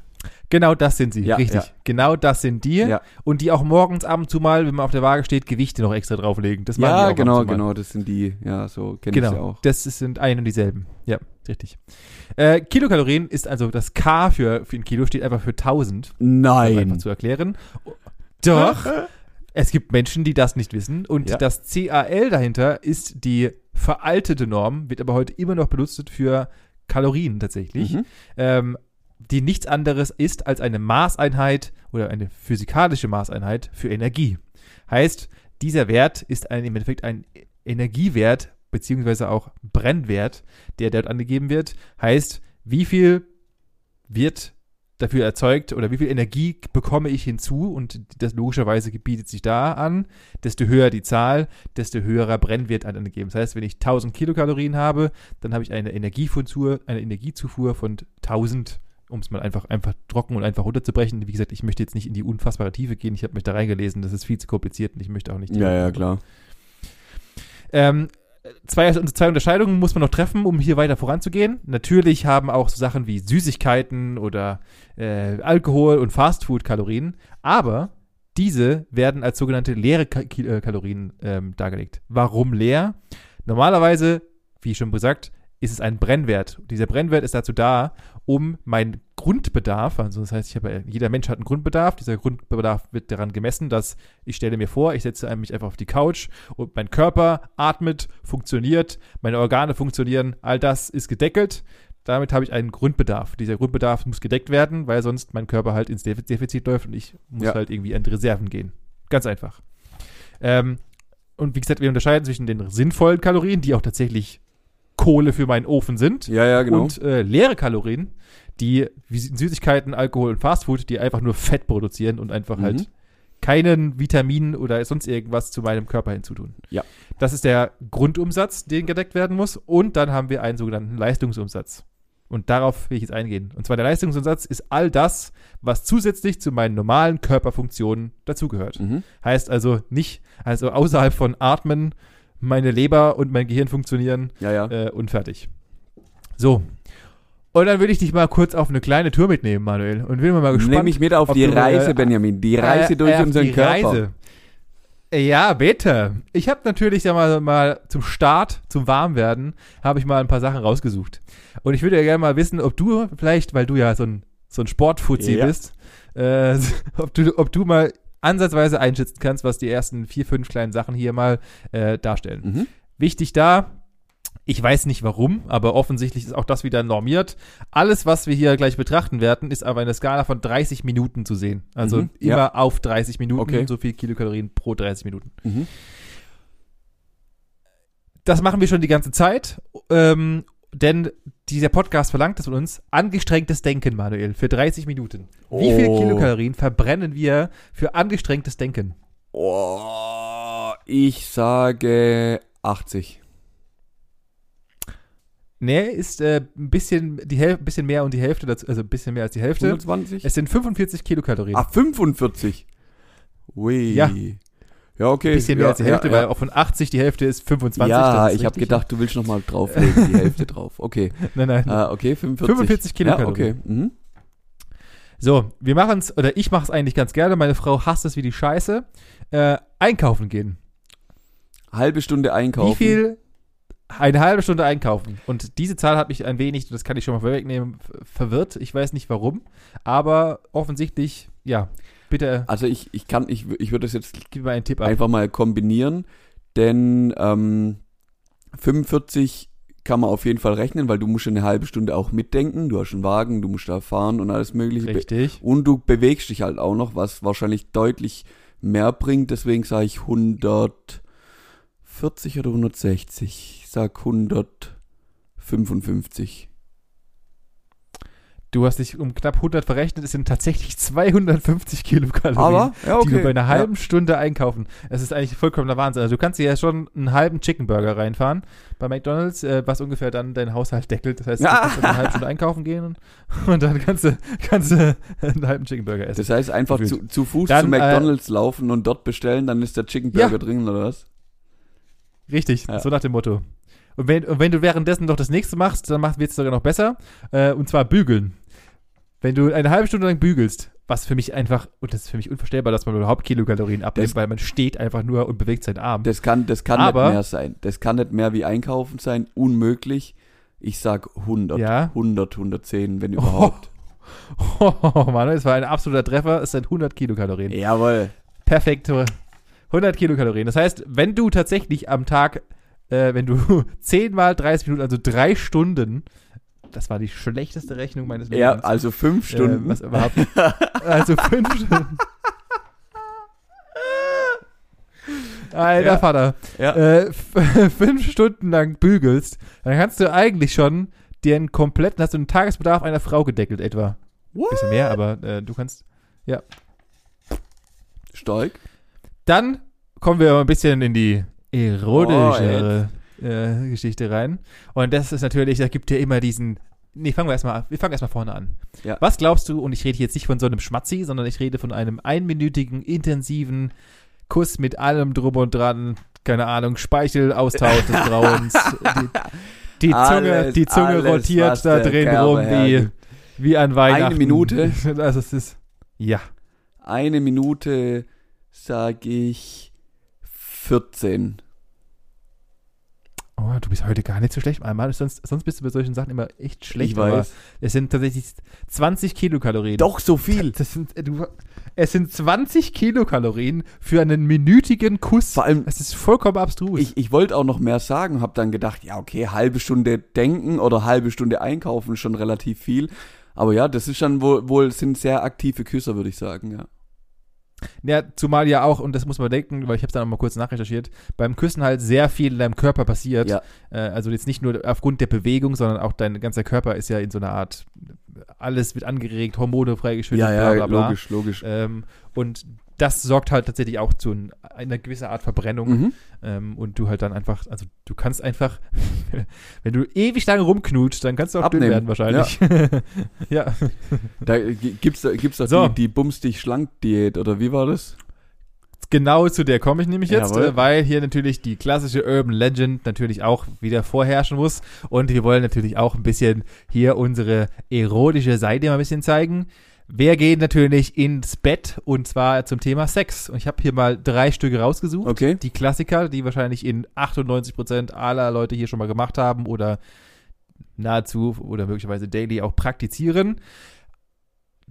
Genau das sind sie, Ja, richtig. ja. Genau das sind die. Ja. Und die auch morgens ab und zu mal, wenn man auf der Waage steht, Gewichte noch extra drauflegen. Das Ja, genau, genau, das sind die, ja, so kenne ich Genau, sie auch. das sind ein und dieselben. Ja, richtig. Äh, Kilokalorien ist also das K für, für ein Kilo steht einfach für 1000. um einfach Nein. zu erklären. Doch, <laughs> es gibt Menschen, die das nicht wissen. Und Ja. das CAL dahinter ist die veraltete Norm, wird aber heute immer noch benutzt für Kalorien tatsächlich. Mhm. Ähm, die nichts anderes ist als eine Maßeinheit oder eine physikalische Maßeinheit für Energie. Heißt, dieser Wert ist ein, im Endeffekt ein Energiewert beziehungsweise auch Brennwert, der dort angegeben wird. Heißt, wie viel wird dafür erzeugt oder wie viel Energie bekomme ich hinzu und das logischerweise bietet sich da an, desto höher die Zahl, desto höherer Brennwert angegeben. Das heißt, wenn ich 1000 Kilokalorien habe, dann habe ich eine Energiezufuhr, eine Energiezufuhr von 1000 um es mal einfach, einfach trocken und einfach runterzubrechen. Wie gesagt, ich möchte jetzt nicht in die unfassbare Tiefe gehen. Ich habe mich da reingelesen. Das ist viel zu kompliziert und ich möchte auch nicht. Ja, ja, klar. Ähm, zwei, zwei Unterscheidungen muss man noch treffen, um hier weiter voranzugehen. Natürlich haben auch so Sachen wie Süßigkeiten oder äh, Alkohol und Fastfood-Kalorien, aber diese werden als sogenannte leere äh, Kalorien ähm, dargelegt. Warum leer? Normalerweise, wie schon gesagt, ist es ein Brennwert. Dieser Brennwert ist dazu da, um meinen Grundbedarf, also das heißt, ich habe, jeder Mensch hat einen Grundbedarf. Dieser Grundbedarf wird daran gemessen, dass ich stelle mir vor, ich setze mich einfach auf die Couch und mein Körper atmet, funktioniert, meine Organe funktionieren, all das ist gedeckelt. Damit habe ich einen Grundbedarf. Dieser Grundbedarf muss gedeckt werden, weil sonst mein Körper halt ins Defi- Defizit läuft und ich muss Ja. halt irgendwie an die Reserven gehen. Ganz einfach. Ähm, und wie gesagt, wir unterscheiden zwischen den sinnvollen Kalorien, die auch tatsächlich Kohle für meinen Ofen sind, Ja, ja, genau. und äh, leere Kalorien, die wie Süßigkeiten, Alkohol und Fastfood, die einfach nur Fett produzieren und einfach Mhm. halt keinen Vitaminen oder sonst irgendwas zu meinem Körper hinzutun. Ja. Das ist der Grundumsatz, den gedeckt werden muss. Und dann haben wir einen sogenannten Leistungsumsatz. Und darauf will ich jetzt eingehen. Und zwar der Leistungsumsatz ist all das, was zusätzlich zu meinen normalen Körperfunktionen dazugehört. mhm. Heißt also nicht, also außerhalb von Atmen, meine Leber und mein Gehirn funktionieren, Ja, ja. äh, und fertig. So. Und dann will ich dich mal kurz auf eine kleine Tour mitnehmen, Manuel. Und bin mal gespannt. Nimm mich mit auf die du, Reise, äh, Benjamin. Die Reise äh, durch äh, unseren die Körper. Reise. Äh, Ja, bitte. Ich habe natürlich ja mal, mal zum Start, zum Warmwerden, habe ich mal ein paar Sachen rausgesucht. Und ich würde ja gerne mal wissen, ob du vielleicht, weil du ja so ein, so ein Sportfuzzi Ja. bist, äh, <laughs> ob, du, ob du mal ansatzweise einschätzen kannst, was die ersten vier, fünf kleinen Sachen hier mal äh, darstellen. Mhm. Wichtig da, ich weiß nicht warum, aber offensichtlich ist auch das wieder normiert. Alles, was wir hier gleich betrachten werden, ist aber eine Skala von 30 Minuten zu sehen. Also Mhm, immer ja. auf 30 Minuten, Okay. so viel Kilokalorien pro 30 Minuten. Mhm. Das machen wir schon die ganze Zeit, ähm, denn dieser Podcast verlangt es von uns angestrengtes Denken, Manuel, für 30 Minuten. Wie viel Oh. Kilokalorien verbrennen wir für angestrengtes Denken? Oh, ich sage 80. Nee, ist äh, ein bisschen, die Häl bisschen mehr und die Hälfte dazu, also ein bisschen mehr als die Hälfte. 120? Es sind 45 Kilokalorien. Ah, 45. Ui. Ja. Ja, okay. Ein bisschen mehr ja, als die Hälfte, ja, weil ja. auch von 80 die Hälfte ist 25. Ja, das ist ich habe gedacht, du willst noch mal drauflegen, die Hälfte drauf. Okay. <laughs> Nein, nein. Ah, okay, 45. 45 Ja, Kilokalorien. okay. Mhm. So, wir machen es, oder ich mache es eigentlich ganz gerne. Meine Frau hasst es wie die Scheiße. Äh, einkaufen gehen. Halbe Stunde einkaufen. Wie viel? Eine halbe Stunde einkaufen. Und diese Zahl hat mich ein wenig, das kann ich schon mal vorwegnehmen, verwirrt. Ich weiß nicht warum. Aber offensichtlich, ja. Bitte Also ich, ich kann, ich, ich würde das jetzt einfach mal kombinieren, denn ähm, 45 kann man auf jeden Fall rechnen, weil du musst ja eine halbe Stunde auch mitdenken. Du hast einen Wagen, du musst da fahren und alles mögliche. Richtig. Und du bewegst dich halt auch noch, was wahrscheinlich deutlich mehr bringt. Deswegen sage ich 140 oder 160. Ich sag 155. Du hast dich um knapp 100 verrechnet, es sind tatsächlich 250 Kilokalorien, Aber, ja, okay. die du bei einer Ja. halben Stunde einkaufen. Es ist eigentlich vollkommener Wahnsinn. Also du kannst dir ja schon einen halben Chicken Burger reinfahren bei McDonalds, äh, was ungefähr dann deinen Haushalt deckelt. Das heißt, du Ja. kannst eine halbe Stunde einkaufen gehen und, und dann kannst du, kannst du einen halben Chicken Burger essen. Das heißt einfach zu, zu Fuß Dann, zu äh, McDonalds laufen und dort bestellen, dann ist der Chicken Ja. Burger drin oder was? Richtig, Ja. so nach dem Motto. Und wenn, und wenn du währenddessen noch das nächste machst, dann wird es sogar noch besser. Äh, und zwar bügeln. Wenn du eine halbe Stunde lang bügelst, was für mich einfach, und das ist für mich unvorstellbar, dass man überhaupt Kilokalorien abnimmt, Das- weil man steht einfach nur und bewegt seinen Arm. Das kann, das kann Aber- nicht mehr sein. Das kann nicht mehr wie einkaufen sein. Unmöglich. Ich sag 100. Ja. 100, 110, wenn überhaupt. <laughs> Oh, Mann, es war ein absoluter Treffer. Es sind 100 Kilokalorien. Jawohl. Perfekt. 100 Kilokalorien. Das heißt, wenn du tatsächlich am Tag, äh, wenn du 10 mal 30 Minuten, also drei Stunden, das war die schlechteste Rechnung meines Ja, Lebens. also fünf Äh, Stunden. was überhaupt. also fünf <laughs> Stunden. Alter Ja. Vater. ja. Äh, <laughs> fünf Stunden lang bügelst, dann kannst du eigentlich schon einen kompletten, hast du einen Tagesbedarf einer Frau gedeckelt etwa. What? Bisschen mehr, aber äh, du kannst. Stark. Dann kommen wir ein bisschen in die erotischere äh, Geschichte rein. Und das ist natürlich, da gibt ja immer diesen. Nee, fangen wir erstmal an. Wir fangen erstmal vorne an. Ja. Was glaubst du, und ich rede jetzt nicht von so einem Schmatzi, sondern ich rede von einem einminütigen, intensiven Kuss mit allem drum und dran, keine Ahnung, Speichelaustausch des Grauens. Die, die <laughs> Zunge, Alles, die Zunge alles, rotiert da drin Kerl rum wie, wie an Weihnachten. Minute? <laughs> Also es ist. Ja. Eine Minute sag ich 14. Oh, du bist heute gar nicht so schlecht. Einmal, sonst, sonst bist du bei solchen Sachen immer echt schlecht. ich aber weiß. Es sind tatsächlich 20 Kilokalorien. Doch so viel. Das sind, äh, du, es sind 20 Kilokalorien für einen minütigen Kuss. Vor allem, Es ist vollkommen abstrus. ich, ich wollte auch noch mehr sagen, habe dann gedacht, ja, okay, halbe Stunde denken oder halbe Stunde einkaufen ist schon relativ viel. Aber ja, das ist schon wohl, wohl sind sehr aktive Küsser, würde ich sagen, ja. Ja, zumal ja auch, und das muss man denken, weil ich habe es dann auch mal kurz nachrecherchiert, beim Küssen halt sehr viel in deinem Körper passiert. Ja. Äh, also jetzt nicht nur aufgrund der Bewegung, sondern auch dein ganzer Körper ist ja in so einer Art, alles wird angeregt, Hormone freigeschüttet, Ja, ja, bla bla bla. logisch, logisch. Ähm, und das sorgt halt tatsächlich auch zu ein, einer gewissen Art Verbrennung. Mhm. Ähm, und du halt dann einfach, also du kannst einfach, <laughs> wenn du ewig lange rumknutst, dann kannst du auch dünn Abnehmen. werden wahrscheinlich. Ja. <laughs> Da äh, gibt's, da- gibt's doch So. die, die Bums dich schlank Diät oder wie war das? Genau zu der komme ich nämlich jetzt, Jawohl. äh, weil hier natürlich die klassische Urban Legend natürlich auch wieder vorherrschen muss. Und wir wollen natürlich auch ein bisschen hier unsere erotische Seite mal ein bisschen zeigen. Wir gehen natürlich ins Bett und zwar zum Thema Sex. Und ich habe hier mal drei Stücke rausgesucht. Okay. Die Klassiker, die wahrscheinlich in 98% aller Leute hier schon mal gemacht haben oder nahezu oder möglicherweise daily auch praktizieren.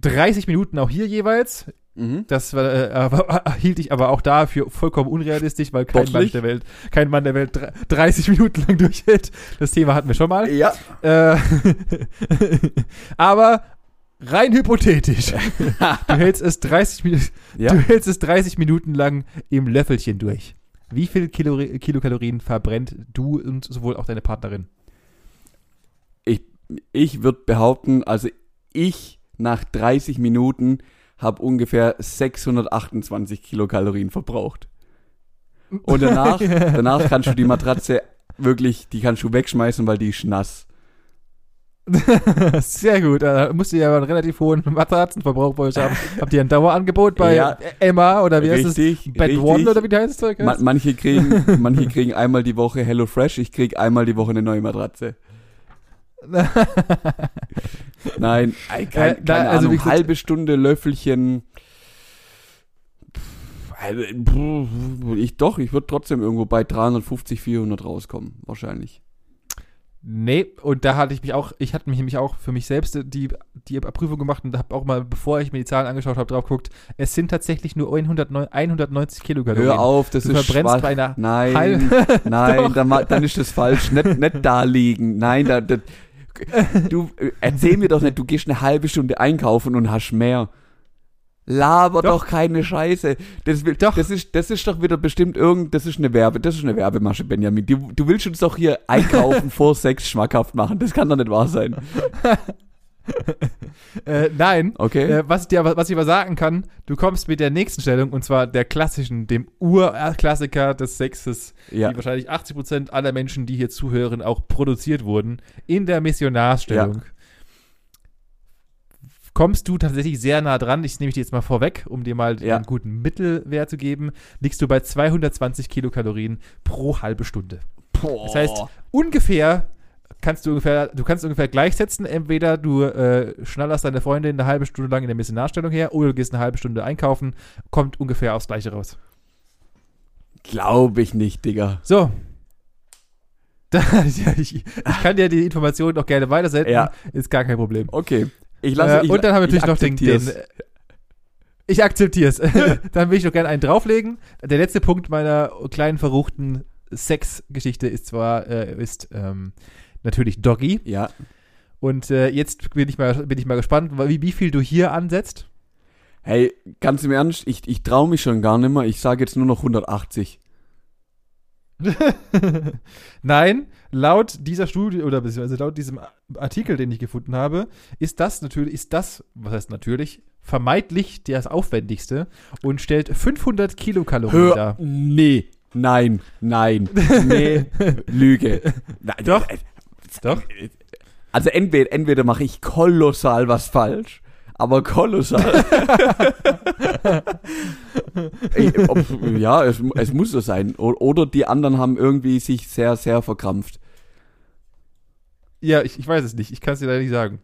30 Minuten auch hier jeweils. Mhm. Das äh, aber, <laughs> hielt ich aber auch da für vollkommen unrealistisch, weil kein Mann der Welt, kein Mann der Welt dr- 30 Minuten lang <laughs> durchhält. Das Thema hatten wir schon mal. Ja. Äh, <laughs> aber rein hypothetisch. <laughs> du hältst es 30 Minuten, Ja. du hältst es 30 Minuten lang im Löffelchen durch. Wie viel Kilo, Kilokalorien verbrennt du und sowohl auch deine Partnerin? Ich würde behaupten, also ich nach 30 Minuten habe ungefähr 628 Kilokalorien verbraucht. Und danach, <laughs> danach kannst du die Matratze wirklich, die kannst du wegschmeißen, weil die ist nass. <laughs> Sehr gut. Da musst du ja einen relativ hohen Matratzenverbrauch bei euch haben. <laughs> Habt ihr ein Dauerangebot bei Ja. Emma oder wie heißt es? Richtig, Bed richtig. One oder wie die heißt das Zeug? Ma heißt? manche, kriegen, <laughs> manche kriegen einmal die Woche Hello Fresh, ich krieg einmal die Woche eine neue Matratze. Nein, ei, kein, Äh, keine also wie Ahnung, halbe Stunde Löffelchen. Also, Ich doch, ich würde trotzdem irgendwo bei 350, 400 rauskommen, wahrscheinlich. Nee, und da hatte ich mich auch, ich hatte mich nämlich auch für mich selbst die, die Prüfung gemacht und habe auch mal, bevor ich mir die Zahlen angeschaut habe, drauf geguckt, es sind tatsächlich nur 109, 190 Kilokalorien. Hör auf, das du ist verbrennst schwach. bei einer Nein, halben- <laughs> nein, dann, dann ist das falsch. Nicht, nicht da liegen. Nein, da, da, du äh, erzähl mir doch nicht, du gehst eine halbe Stunde einkaufen und hast mehr. Laber doch, Doch. keine Scheiße. Das, will, Doch. das ist das ist doch wieder bestimmt irgend, das ist eine Werbe, das ist eine Werbemasche, Benjamin. Du, du willst uns doch hier einkaufen <laughs> vor Sex schmackhaft machen. Das kann doch nicht wahr sein. <laughs> äh, nein. Okay. Äh, was, ich dir, aber- was ich aber sagen kann, du kommst mit der nächsten Stellung, und zwar der klassischen, dem Urklassiker des Sexes, ja. die wahrscheinlich 80% aller Menschen, die hier zuhören, auch produziert wurden, in der Missionarsstellung. Kommst du tatsächlich sehr nah dran, ich nehme ich dir jetzt mal vorweg, um dir mal Ja. einen guten Mittelwert zu geben, liegst du bei 220 Kilokalorien pro halbe Stunde. Boah. Das heißt, ungefähr kannst du ungefähr, du kannst ungefähr gleichsetzen, entweder du äh, schnallerst deine Freundin eine halbe Stunde lang in der Missionarstellung her oder du gehst eine halbe Stunde einkaufen, kommt ungefähr aufs Gleiche raus. glaube ich nicht, Digga. So. <laughs> Ich, ich kann dir die Informationen auch gerne weitersenden, Ja. ist gar kein Problem. Okay. Ich lasse äh, ich, und dann haben wir ich natürlich noch den, den Ich akzeptiere es. <laughs> dann will ich noch gerne einen drauflegen. Der letzte Punkt meiner kleinen verruchten Sexgeschichte ist zwar äh, ist ähm, natürlich Doggy. Ja. Und äh, jetzt bin ich mal bin ich mal gespannt, wie, wie viel du hier ansetzt. Hey, ganz im Ernst, ich, ich traue mich schon gar nicht mehr. Ich sage jetzt nur noch 180. <laughs> Nein, laut dieser Studie oder beziehungsweise laut diesem Artikel, den ich gefunden habe, ist das natürlich, ist das, was heißt natürlich, vermeintlich das aufwendigste und stellt 500 Kilokalorien Hör, dar. nee, nein, nein, nee, <laughs> Lüge. Nein, Doch. äh, Doch. Also entweder, entweder mache ich kolossal was falsch, aber kolossal. <laughs> ich, ob, ja, es, es muss so sein. O- Oder die anderen haben irgendwie sich sehr, sehr verkrampft. Ja, ich, ich weiß es nicht. Ich kann es dir leider nicht sagen.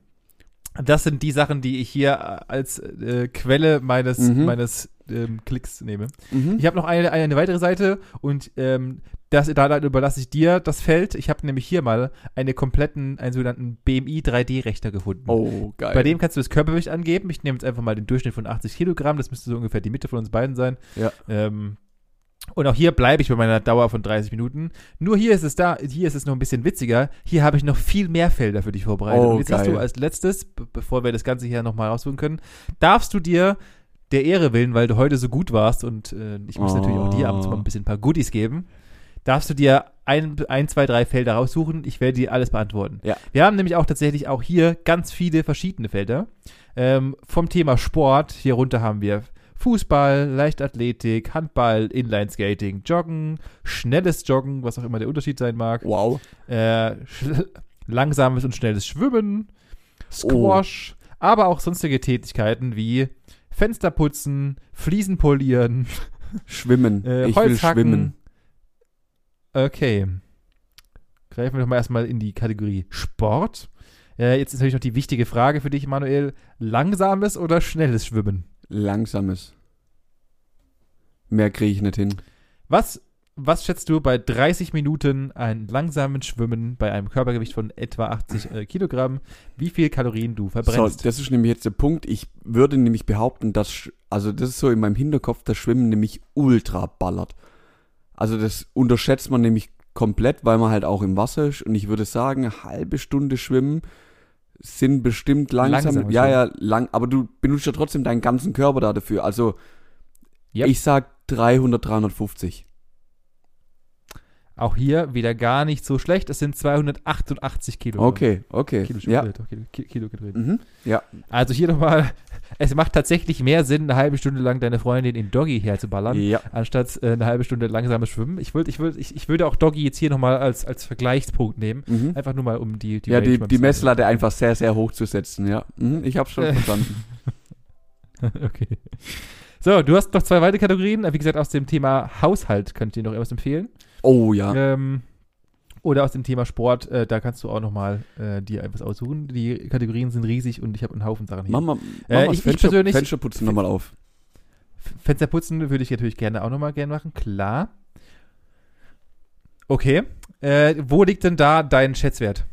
Das sind die Sachen, die ich hier äh, als äh, Quelle meines, Mhm. meines ähm, Klicks nehme. Mhm. Ich habe noch eine, eine weitere Seite und ähm, das, da, da überlasse ich dir das Feld. Ich habe nämlich hier mal einen kompletten, einen sogenannten BMI 3D-Rechner gefunden. Oh, geil. Bei dem kannst du das Körpergewicht angeben. Ich nehme jetzt einfach mal den Durchschnitt von 80 Kilogramm. Das müsste so ungefähr die Mitte von uns beiden sein. Ja. Ähm, und auch hier bleibe ich bei meiner Dauer von 30 Minuten. Nur hier ist es da, hier ist es noch ein bisschen witziger. Hier habe ich noch viel mehr Felder für dich vorbereitet. Oh, und jetzt hast geil. du als letztes, be- bevor wir das Ganze hier nochmal rausfinden können, darfst du dir der Ehre willen, weil du heute so gut warst und äh, ich muss natürlich auch dir ab und zu mal ein bisschen ein paar Goodies geben, darfst du dir ein, ein, zwei, drei Felder raussuchen. Ich werde dir alles beantworten. Ja. Wir haben nämlich auch tatsächlich auch hier ganz viele verschiedene Felder. Ähm, vom Thema Sport, hier runter haben wir Fußball, Leichtathletik, Handball, Inlineskating, Joggen, schnelles Joggen, was auch immer der Unterschied sein mag, Wow. äh, langsames und schnelles Schwimmen, Squash, aber auch sonstige Tätigkeiten wie Fenster putzen, Fliesen polieren, Schwimmen. äh, ich Holz will schwimmen. Okay. Greifen wir doch mal erstmal in die Kategorie Sport. Äh, jetzt ist natürlich noch die wichtige Frage für dich, Manuel. Langsames oder schnelles Schwimmen? Langsames. Mehr kriege ich nicht hin. Was, was schätzt du bei 30 Minuten ein langsames Schwimmen bei einem Körpergewicht von etwa 80 äh, Kilogramm, wie viel Kalorien du So, verbrennst? das ist nämlich jetzt der Punkt. Ich würde nämlich behaupten, dass, also das ist so in meinem Hinterkopf, das Schwimmen nämlich ultra ballert. Also das unterschätzt man nämlich komplett, weil man halt auch im Wasser ist. Und ich würde sagen, eine halbe Stunde Schwimmen sind bestimmt langsam. Langsames ja, ja, lang. Aber du benutzt ja trotzdem deinen ganzen Körper da dafür. Also Yep. ich sag 300, 350. Auch hier wieder gar nicht so schlecht. Es sind 288 Kilo. Okay, okay. Kilo, ja. doch, Kilo, Ki- Kilo gedreht. Mhm. Ja. Also hier nochmal, es macht tatsächlich mehr Sinn, eine halbe Stunde lang deine Freundin in Doggy herzuballern, Ja. anstatt äh, eine halbe Stunde langsames Schwimmen. Ich, würd, ich, würd, ich, ich würde auch Doggy jetzt hier nochmal als, als Vergleichspunkt nehmen. Mhm. Einfach nur mal, um die, die ja, die, die Messlatte einfach sehr, sehr hoch zu setzen, ja. Mhm, ich hab's schon Äh. verstanden. <laughs> okay. So, du hast noch zwei weitere Kategorien. Wie gesagt, aus dem Thema Haushalt könnt ihr noch irgendwas empfehlen. Oh ja. Ähm, oder aus dem Thema Sport, äh, da kannst du auch nochmal äh, dir etwas aussuchen. Die Kategorien sind riesig und ich habe einen Haufen Sachen hier. Mach mal, mach Äh, mal ich- das ich Fenster, persönlich- Fensterputzen nochmal auf. Fenster putzen würde ich natürlich gerne auch nochmal gerne machen, klar. Okay. Äh, wo liegt denn da dein Schätzwert?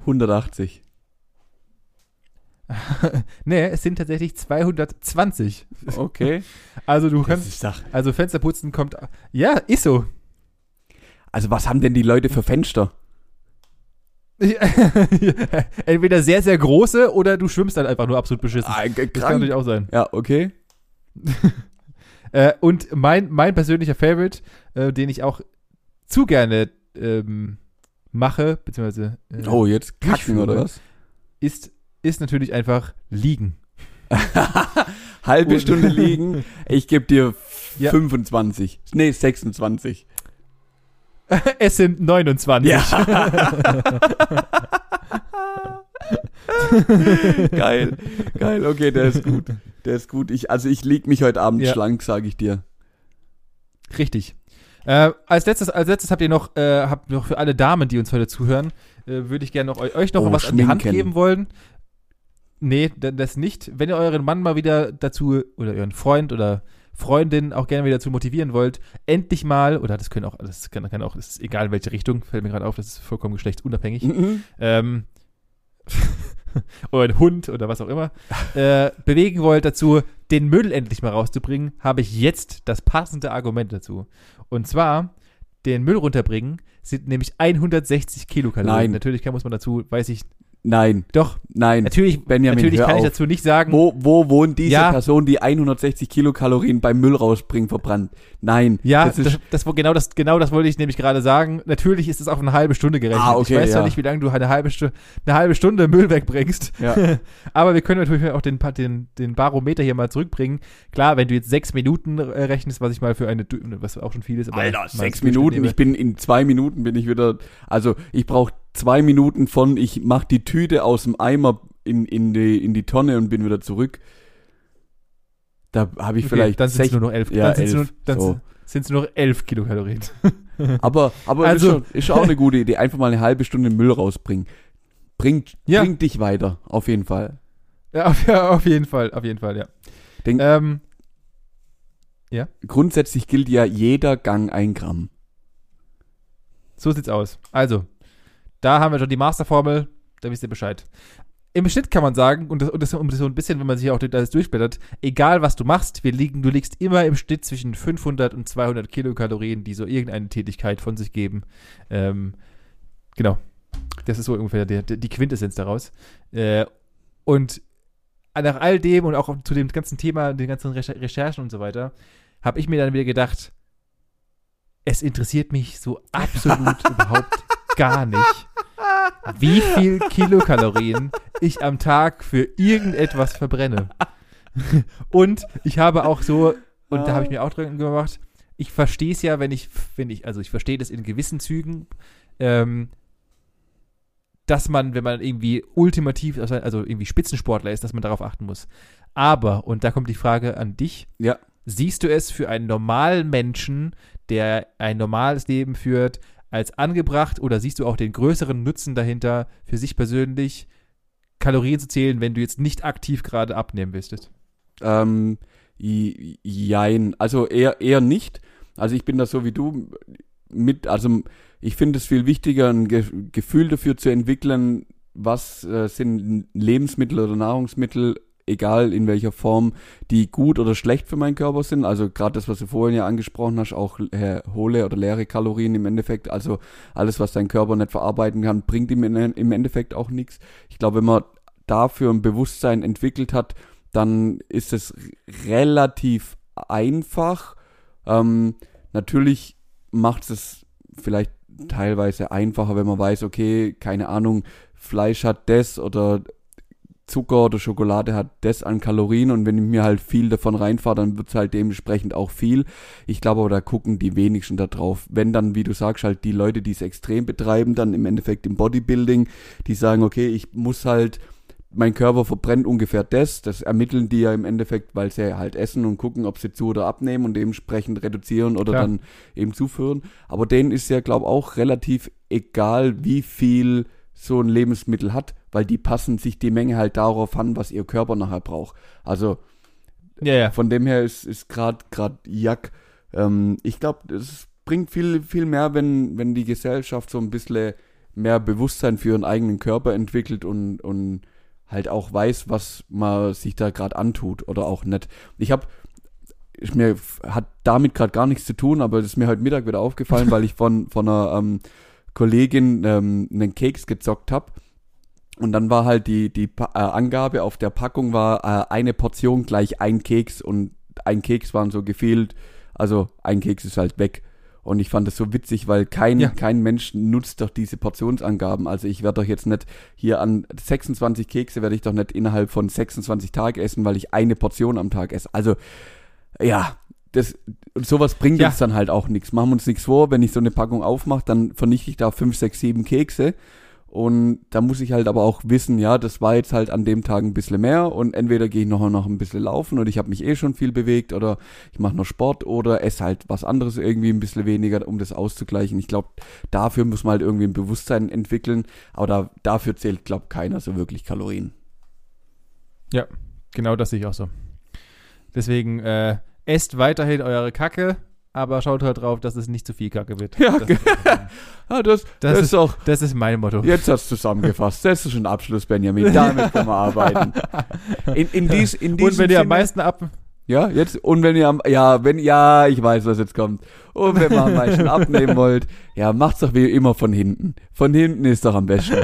180. <laughs> nee, es sind tatsächlich 220. Okay. <laughs> Also du Das kannst, also Fensterputzen kommt, ja, ist so. Also was haben denn die Leute für Fenster? <laughs> Entweder sehr, sehr große oder du schwimmst dann einfach nur absolut beschissen. Ah, Das kann natürlich auch sein. Ja, okay. <laughs> Äh, und mein, mein persönlicher Favorite, äh, den ich auch zu gerne ähm, mache, beziehungsweise äh, Oh, jetzt kacken oder was? ist ist natürlich einfach liegen. <laughs> Halbe Und- Stunde liegen, ich gebe dir Ja. 25. Nee, 26. <laughs> es sind 29. <laughs> geil, geil, okay, der ist gut. Der ist gut. Ich, also ich leg mich heute Abend Ja. schlank, sage ich dir. Richtig. Äh, als letztes, als letztes habt ihr noch, äh, habt noch für alle Damen, die uns heute zuhören, äh, würde ich gerne noch eu- euch noch Oh, was an die Hand schminken. geben wollen. Nee, das nicht. Wenn ihr euren Mann mal wieder dazu oder euren Freund oder Freundin auch gerne wieder dazu motivieren wollt, endlich mal, oder das können auch, das kann, kann auch, das ist egal in welche Richtung, fällt mir gerade auf, das ist vollkommen geschlechtsunabhängig. Mhm. ähm, <laughs> oder ein Hund oder was auch immer, <laughs> äh, bewegen wollt dazu, den Müll endlich mal rauszubringen, habe ich jetzt das passende Argument dazu. Und zwar, den Müll runterbringen sind nämlich 160 Kilokalorien. Nein. Natürlich kann, muss man dazu, weiß ich, Nein, doch, nein. natürlich, Benjamin, natürlich kann ich auf. dazu nicht sagen, Wo, wo wohnt diese Ja. Person, die 160 Kilokalorien beim Müll rausbringen, verbrannt? Nein. ja, das das, ist, das, wo- genau, das, genau das wollte ich nämlich gerade sagen. Natürlich ist es auf eine halbe Stunde gerechnet. Ah, okay, ich weiß ja. ja nicht, wie lange du eine halbe, Stu eine halbe Stunde Müll wegbringst. ja. <laughs> Aber wir können natürlich auch den, den, den Barometer hier mal zurückbringen. Klar, wenn du jetzt sechs Minuten äh, rechnest, was ich mal für eine, was auch schon viel ist. Aber Alter, sechs Minuten. Ich bin in zwei Minuten bin ich wieder. Also ich brauche zwei Minuten von ich mach die Tüte aus dem Eimer in, in, die, in die Tonne und bin wieder zurück. Da habe ich Okay, vielleicht dann sind es nur noch elf. Ja, dann sind es nur, elf, dann so. sind's nur noch elf Kilokalorien. <laughs> Aber, aber Also- ist, schon, auch eine gute Idee. Einfach mal eine halbe Stunde Müll rausbringen. Bringt, Ja. bringt dich weiter, auf jeden Fall. ja, auf, ja, auf jeden Fall, auf jeden Fall, ja. Denk- ähm, Grundsätzlich gilt ja jeder Gang ein Gramm. so sieht's aus. Also, da haben wir schon die Masterformel, da wisst ihr Bescheid. Im Schnitt kann man sagen, und das, und das, das so ein bisschen, wenn man sich auch das durchblättert, egal was du machst, wir liegen, du liegst immer im Schnitt zwischen 500 und 200 Kilokalorien, die so irgendeine Tätigkeit von sich geben. Ähm, genau. Das ist so ungefähr der, die Quintessenz daraus. Äh, und nach all dem und auch zu dem ganzen Thema, den ganzen Recher Recherchen und so weiter, habe ich mir dann wieder gedacht, es interessiert mich so absolut <laughs> überhaupt gar nicht, wie viel Kilokalorien ich am Tag für irgendetwas verbrenne. Und ich habe auch so, und da habe ich mir auch dran gemacht, ich verstehe es ja, wenn ich, wenn ich, also ich verstehe das in gewissen Zügen, ähm, dass man, wenn man irgendwie ultimativ, also also irgendwie Spitzensportler ist, dass man darauf achten muss. Aber, und da kommt die Frage an dich, Ja. siehst du es für einen normalen Menschen, der ein normales Leben führt, als angebracht oder siehst du auch den größeren Nutzen dahinter, für sich persönlich Kalorien zu zählen, wenn du jetzt nicht aktiv gerade abnehmen willst? Ähm, jein. Also eher, eher nicht. Also ich bin da so wie du mit, also ich finde es viel wichtiger, ein Ge Gefühl dafür zu entwickeln, was äh, sind Lebensmittel oder Nahrungsmittel, egal in welcher Form, die gut oder schlecht für meinen Körper sind. Also gerade das, was du vorhin ja angesprochen hast, auch äh, hohle oder leere Kalorien im Endeffekt. Also alles, was dein Körper nicht verarbeiten kann, bringt ihm in, im Endeffekt auch nichts. Ich glaube, wenn man dafür ein Bewusstsein entwickelt hat, dann ist es relativ einfach. Ähm, natürlich macht es vielleicht teilweise einfacher, wenn man weiß, okay, keine Ahnung, Fleisch hat das oder Zucker oder Schokolade hat das an Kalorien und wenn ich mir halt viel davon reinfahre, dann wird's halt dementsprechend auch viel. Ich glaube aber, da gucken die wenigsten da drauf. Wenn dann, wie du sagst, halt die Leute, die es extrem betreiben, dann im Endeffekt im Bodybuilding, die sagen, okay, ich muss halt mein Körper verbrennt ungefähr das. Das ermitteln die ja im Endeffekt, weil sie halt essen und gucken, ob sie zu oder abnehmen und dementsprechend reduzieren oder Klar. dann eben zuführen. Aber denen ist ja, glaube auch relativ egal, wie viel so ein Lebensmittel hat, weil die passen sich die Menge halt darauf an, was ihr Körper nachher braucht. Also Ja, ja. von dem her ist ist gerade gerade Jack. Ähm, ich glaube, es bringt viel viel mehr, wenn wenn die Gesellschaft so ein bisschen mehr Bewusstsein für ihren eigenen Körper entwickelt und und halt auch weiß, was man sich da gerade antut oder auch nicht. Ich habe ist mir hat damit gerade gar nichts zu tun, aber das ist mir heute Mittag wieder aufgefallen, <laughs> weil ich von von einer ähm, Kollegin ähm, einen Keks gezockt habe. Und dann war halt die, die Pa- äh, Angabe auf der Packung war äh, eine Portion gleich ein Keks und ein Keks waren so gefehlt, also ein Keks ist halt weg. Und ich fand das so witzig, weil kein, Ja. kein Mensch nutzt doch diese Portionsangaben. Also ich werde doch jetzt nicht hier an 26 Kekse werde ich doch nicht innerhalb von 26 Tagen essen, weil ich eine Portion am Tag esse. Also ja, das und sowas bringt Ja. uns dann halt auch nichts. Machen wir uns nichts vor, wenn ich so eine Packung aufmache, dann vernichte ich da 5, 6, 7 Kekse. Und da muss ich halt aber auch wissen, ja, das war jetzt halt an dem Tag ein bisschen mehr und entweder gehe ich noch, noch ein bisschen laufen oder ich habe mich eh schon viel bewegt oder ich mache noch Sport oder esse halt was anderes irgendwie ein bisschen weniger, um das auszugleichen. Ich glaube, dafür muss man halt irgendwie ein Bewusstsein entwickeln, aber da, dafür zählt, glaube keiner so wirklich Kalorien. Ja, genau das sehe ich auch so. Deswegen äh, esst weiterhin eure Kacke, aber schaut halt drauf, dass es nicht zu viel Kacke wird. <laughs> Ja, das, <laughs> Ah, das, das, ist auch, das ist mein Motto. jetzt hast du zusammengefasst. Das ist schon ein Abschluss, Benjamin. <laughs> Damit können wir arbeiten. In, in, dies, in diesem Und wenn ihr am meisten ab. Ja, jetzt, und wenn ihr am, ja, wenn, ja, ich weiß, was jetzt kommt. Und wenn ihr am meisten abnehmen wollt, ja, macht's doch wie immer von hinten. Von hinten ist doch am besten.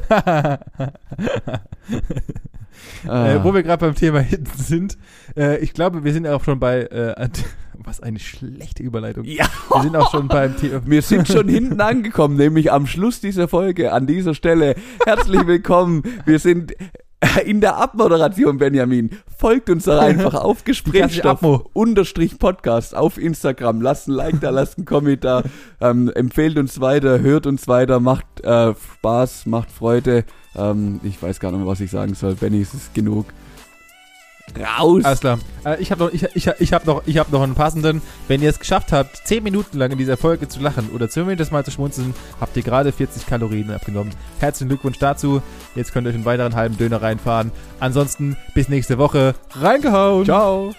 Ah. Äh, wo wir gerade beim Thema hinten sind, äh, ich glaube, wir sind auch schon bei, äh, <laughs> was eine schlechte Überleitung. ja, Wir sind auch schon beim Thema. wir sind schon hinten angekommen, nämlich am Schluss dieser Folge, an dieser Stelle. Herzlich willkommen. Wir sind in der Abmoderation, Benjamin. Folgt uns doch einfach auf Gesprächsstoff unterstrich Podcast auf Instagram. Lasst ein Like da, lasst einen Kommentar. Ähm, empfehlt uns weiter, hört uns weiter, macht äh, Spaß, macht Freude. Ähm, ich weiß gar nicht mehr, was ich sagen soll. Benny, es ist genug. Raus! Alles klar. Äh, ich habe noch, ich, ich, ich hab noch, ich hab noch einen passenden. Wenn ihr es geschafft habt, 10 Minuten lang in dieser Folge zu lachen oder zumindest mal zu schmunzeln, habt ihr gerade 40 Kalorien abgenommen. Herzlichen Glückwunsch dazu. Jetzt könnt ihr euch einen weiteren halben Döner reinfahren. Ansonsten bis nächste Woche. Reingehauen! Ciao!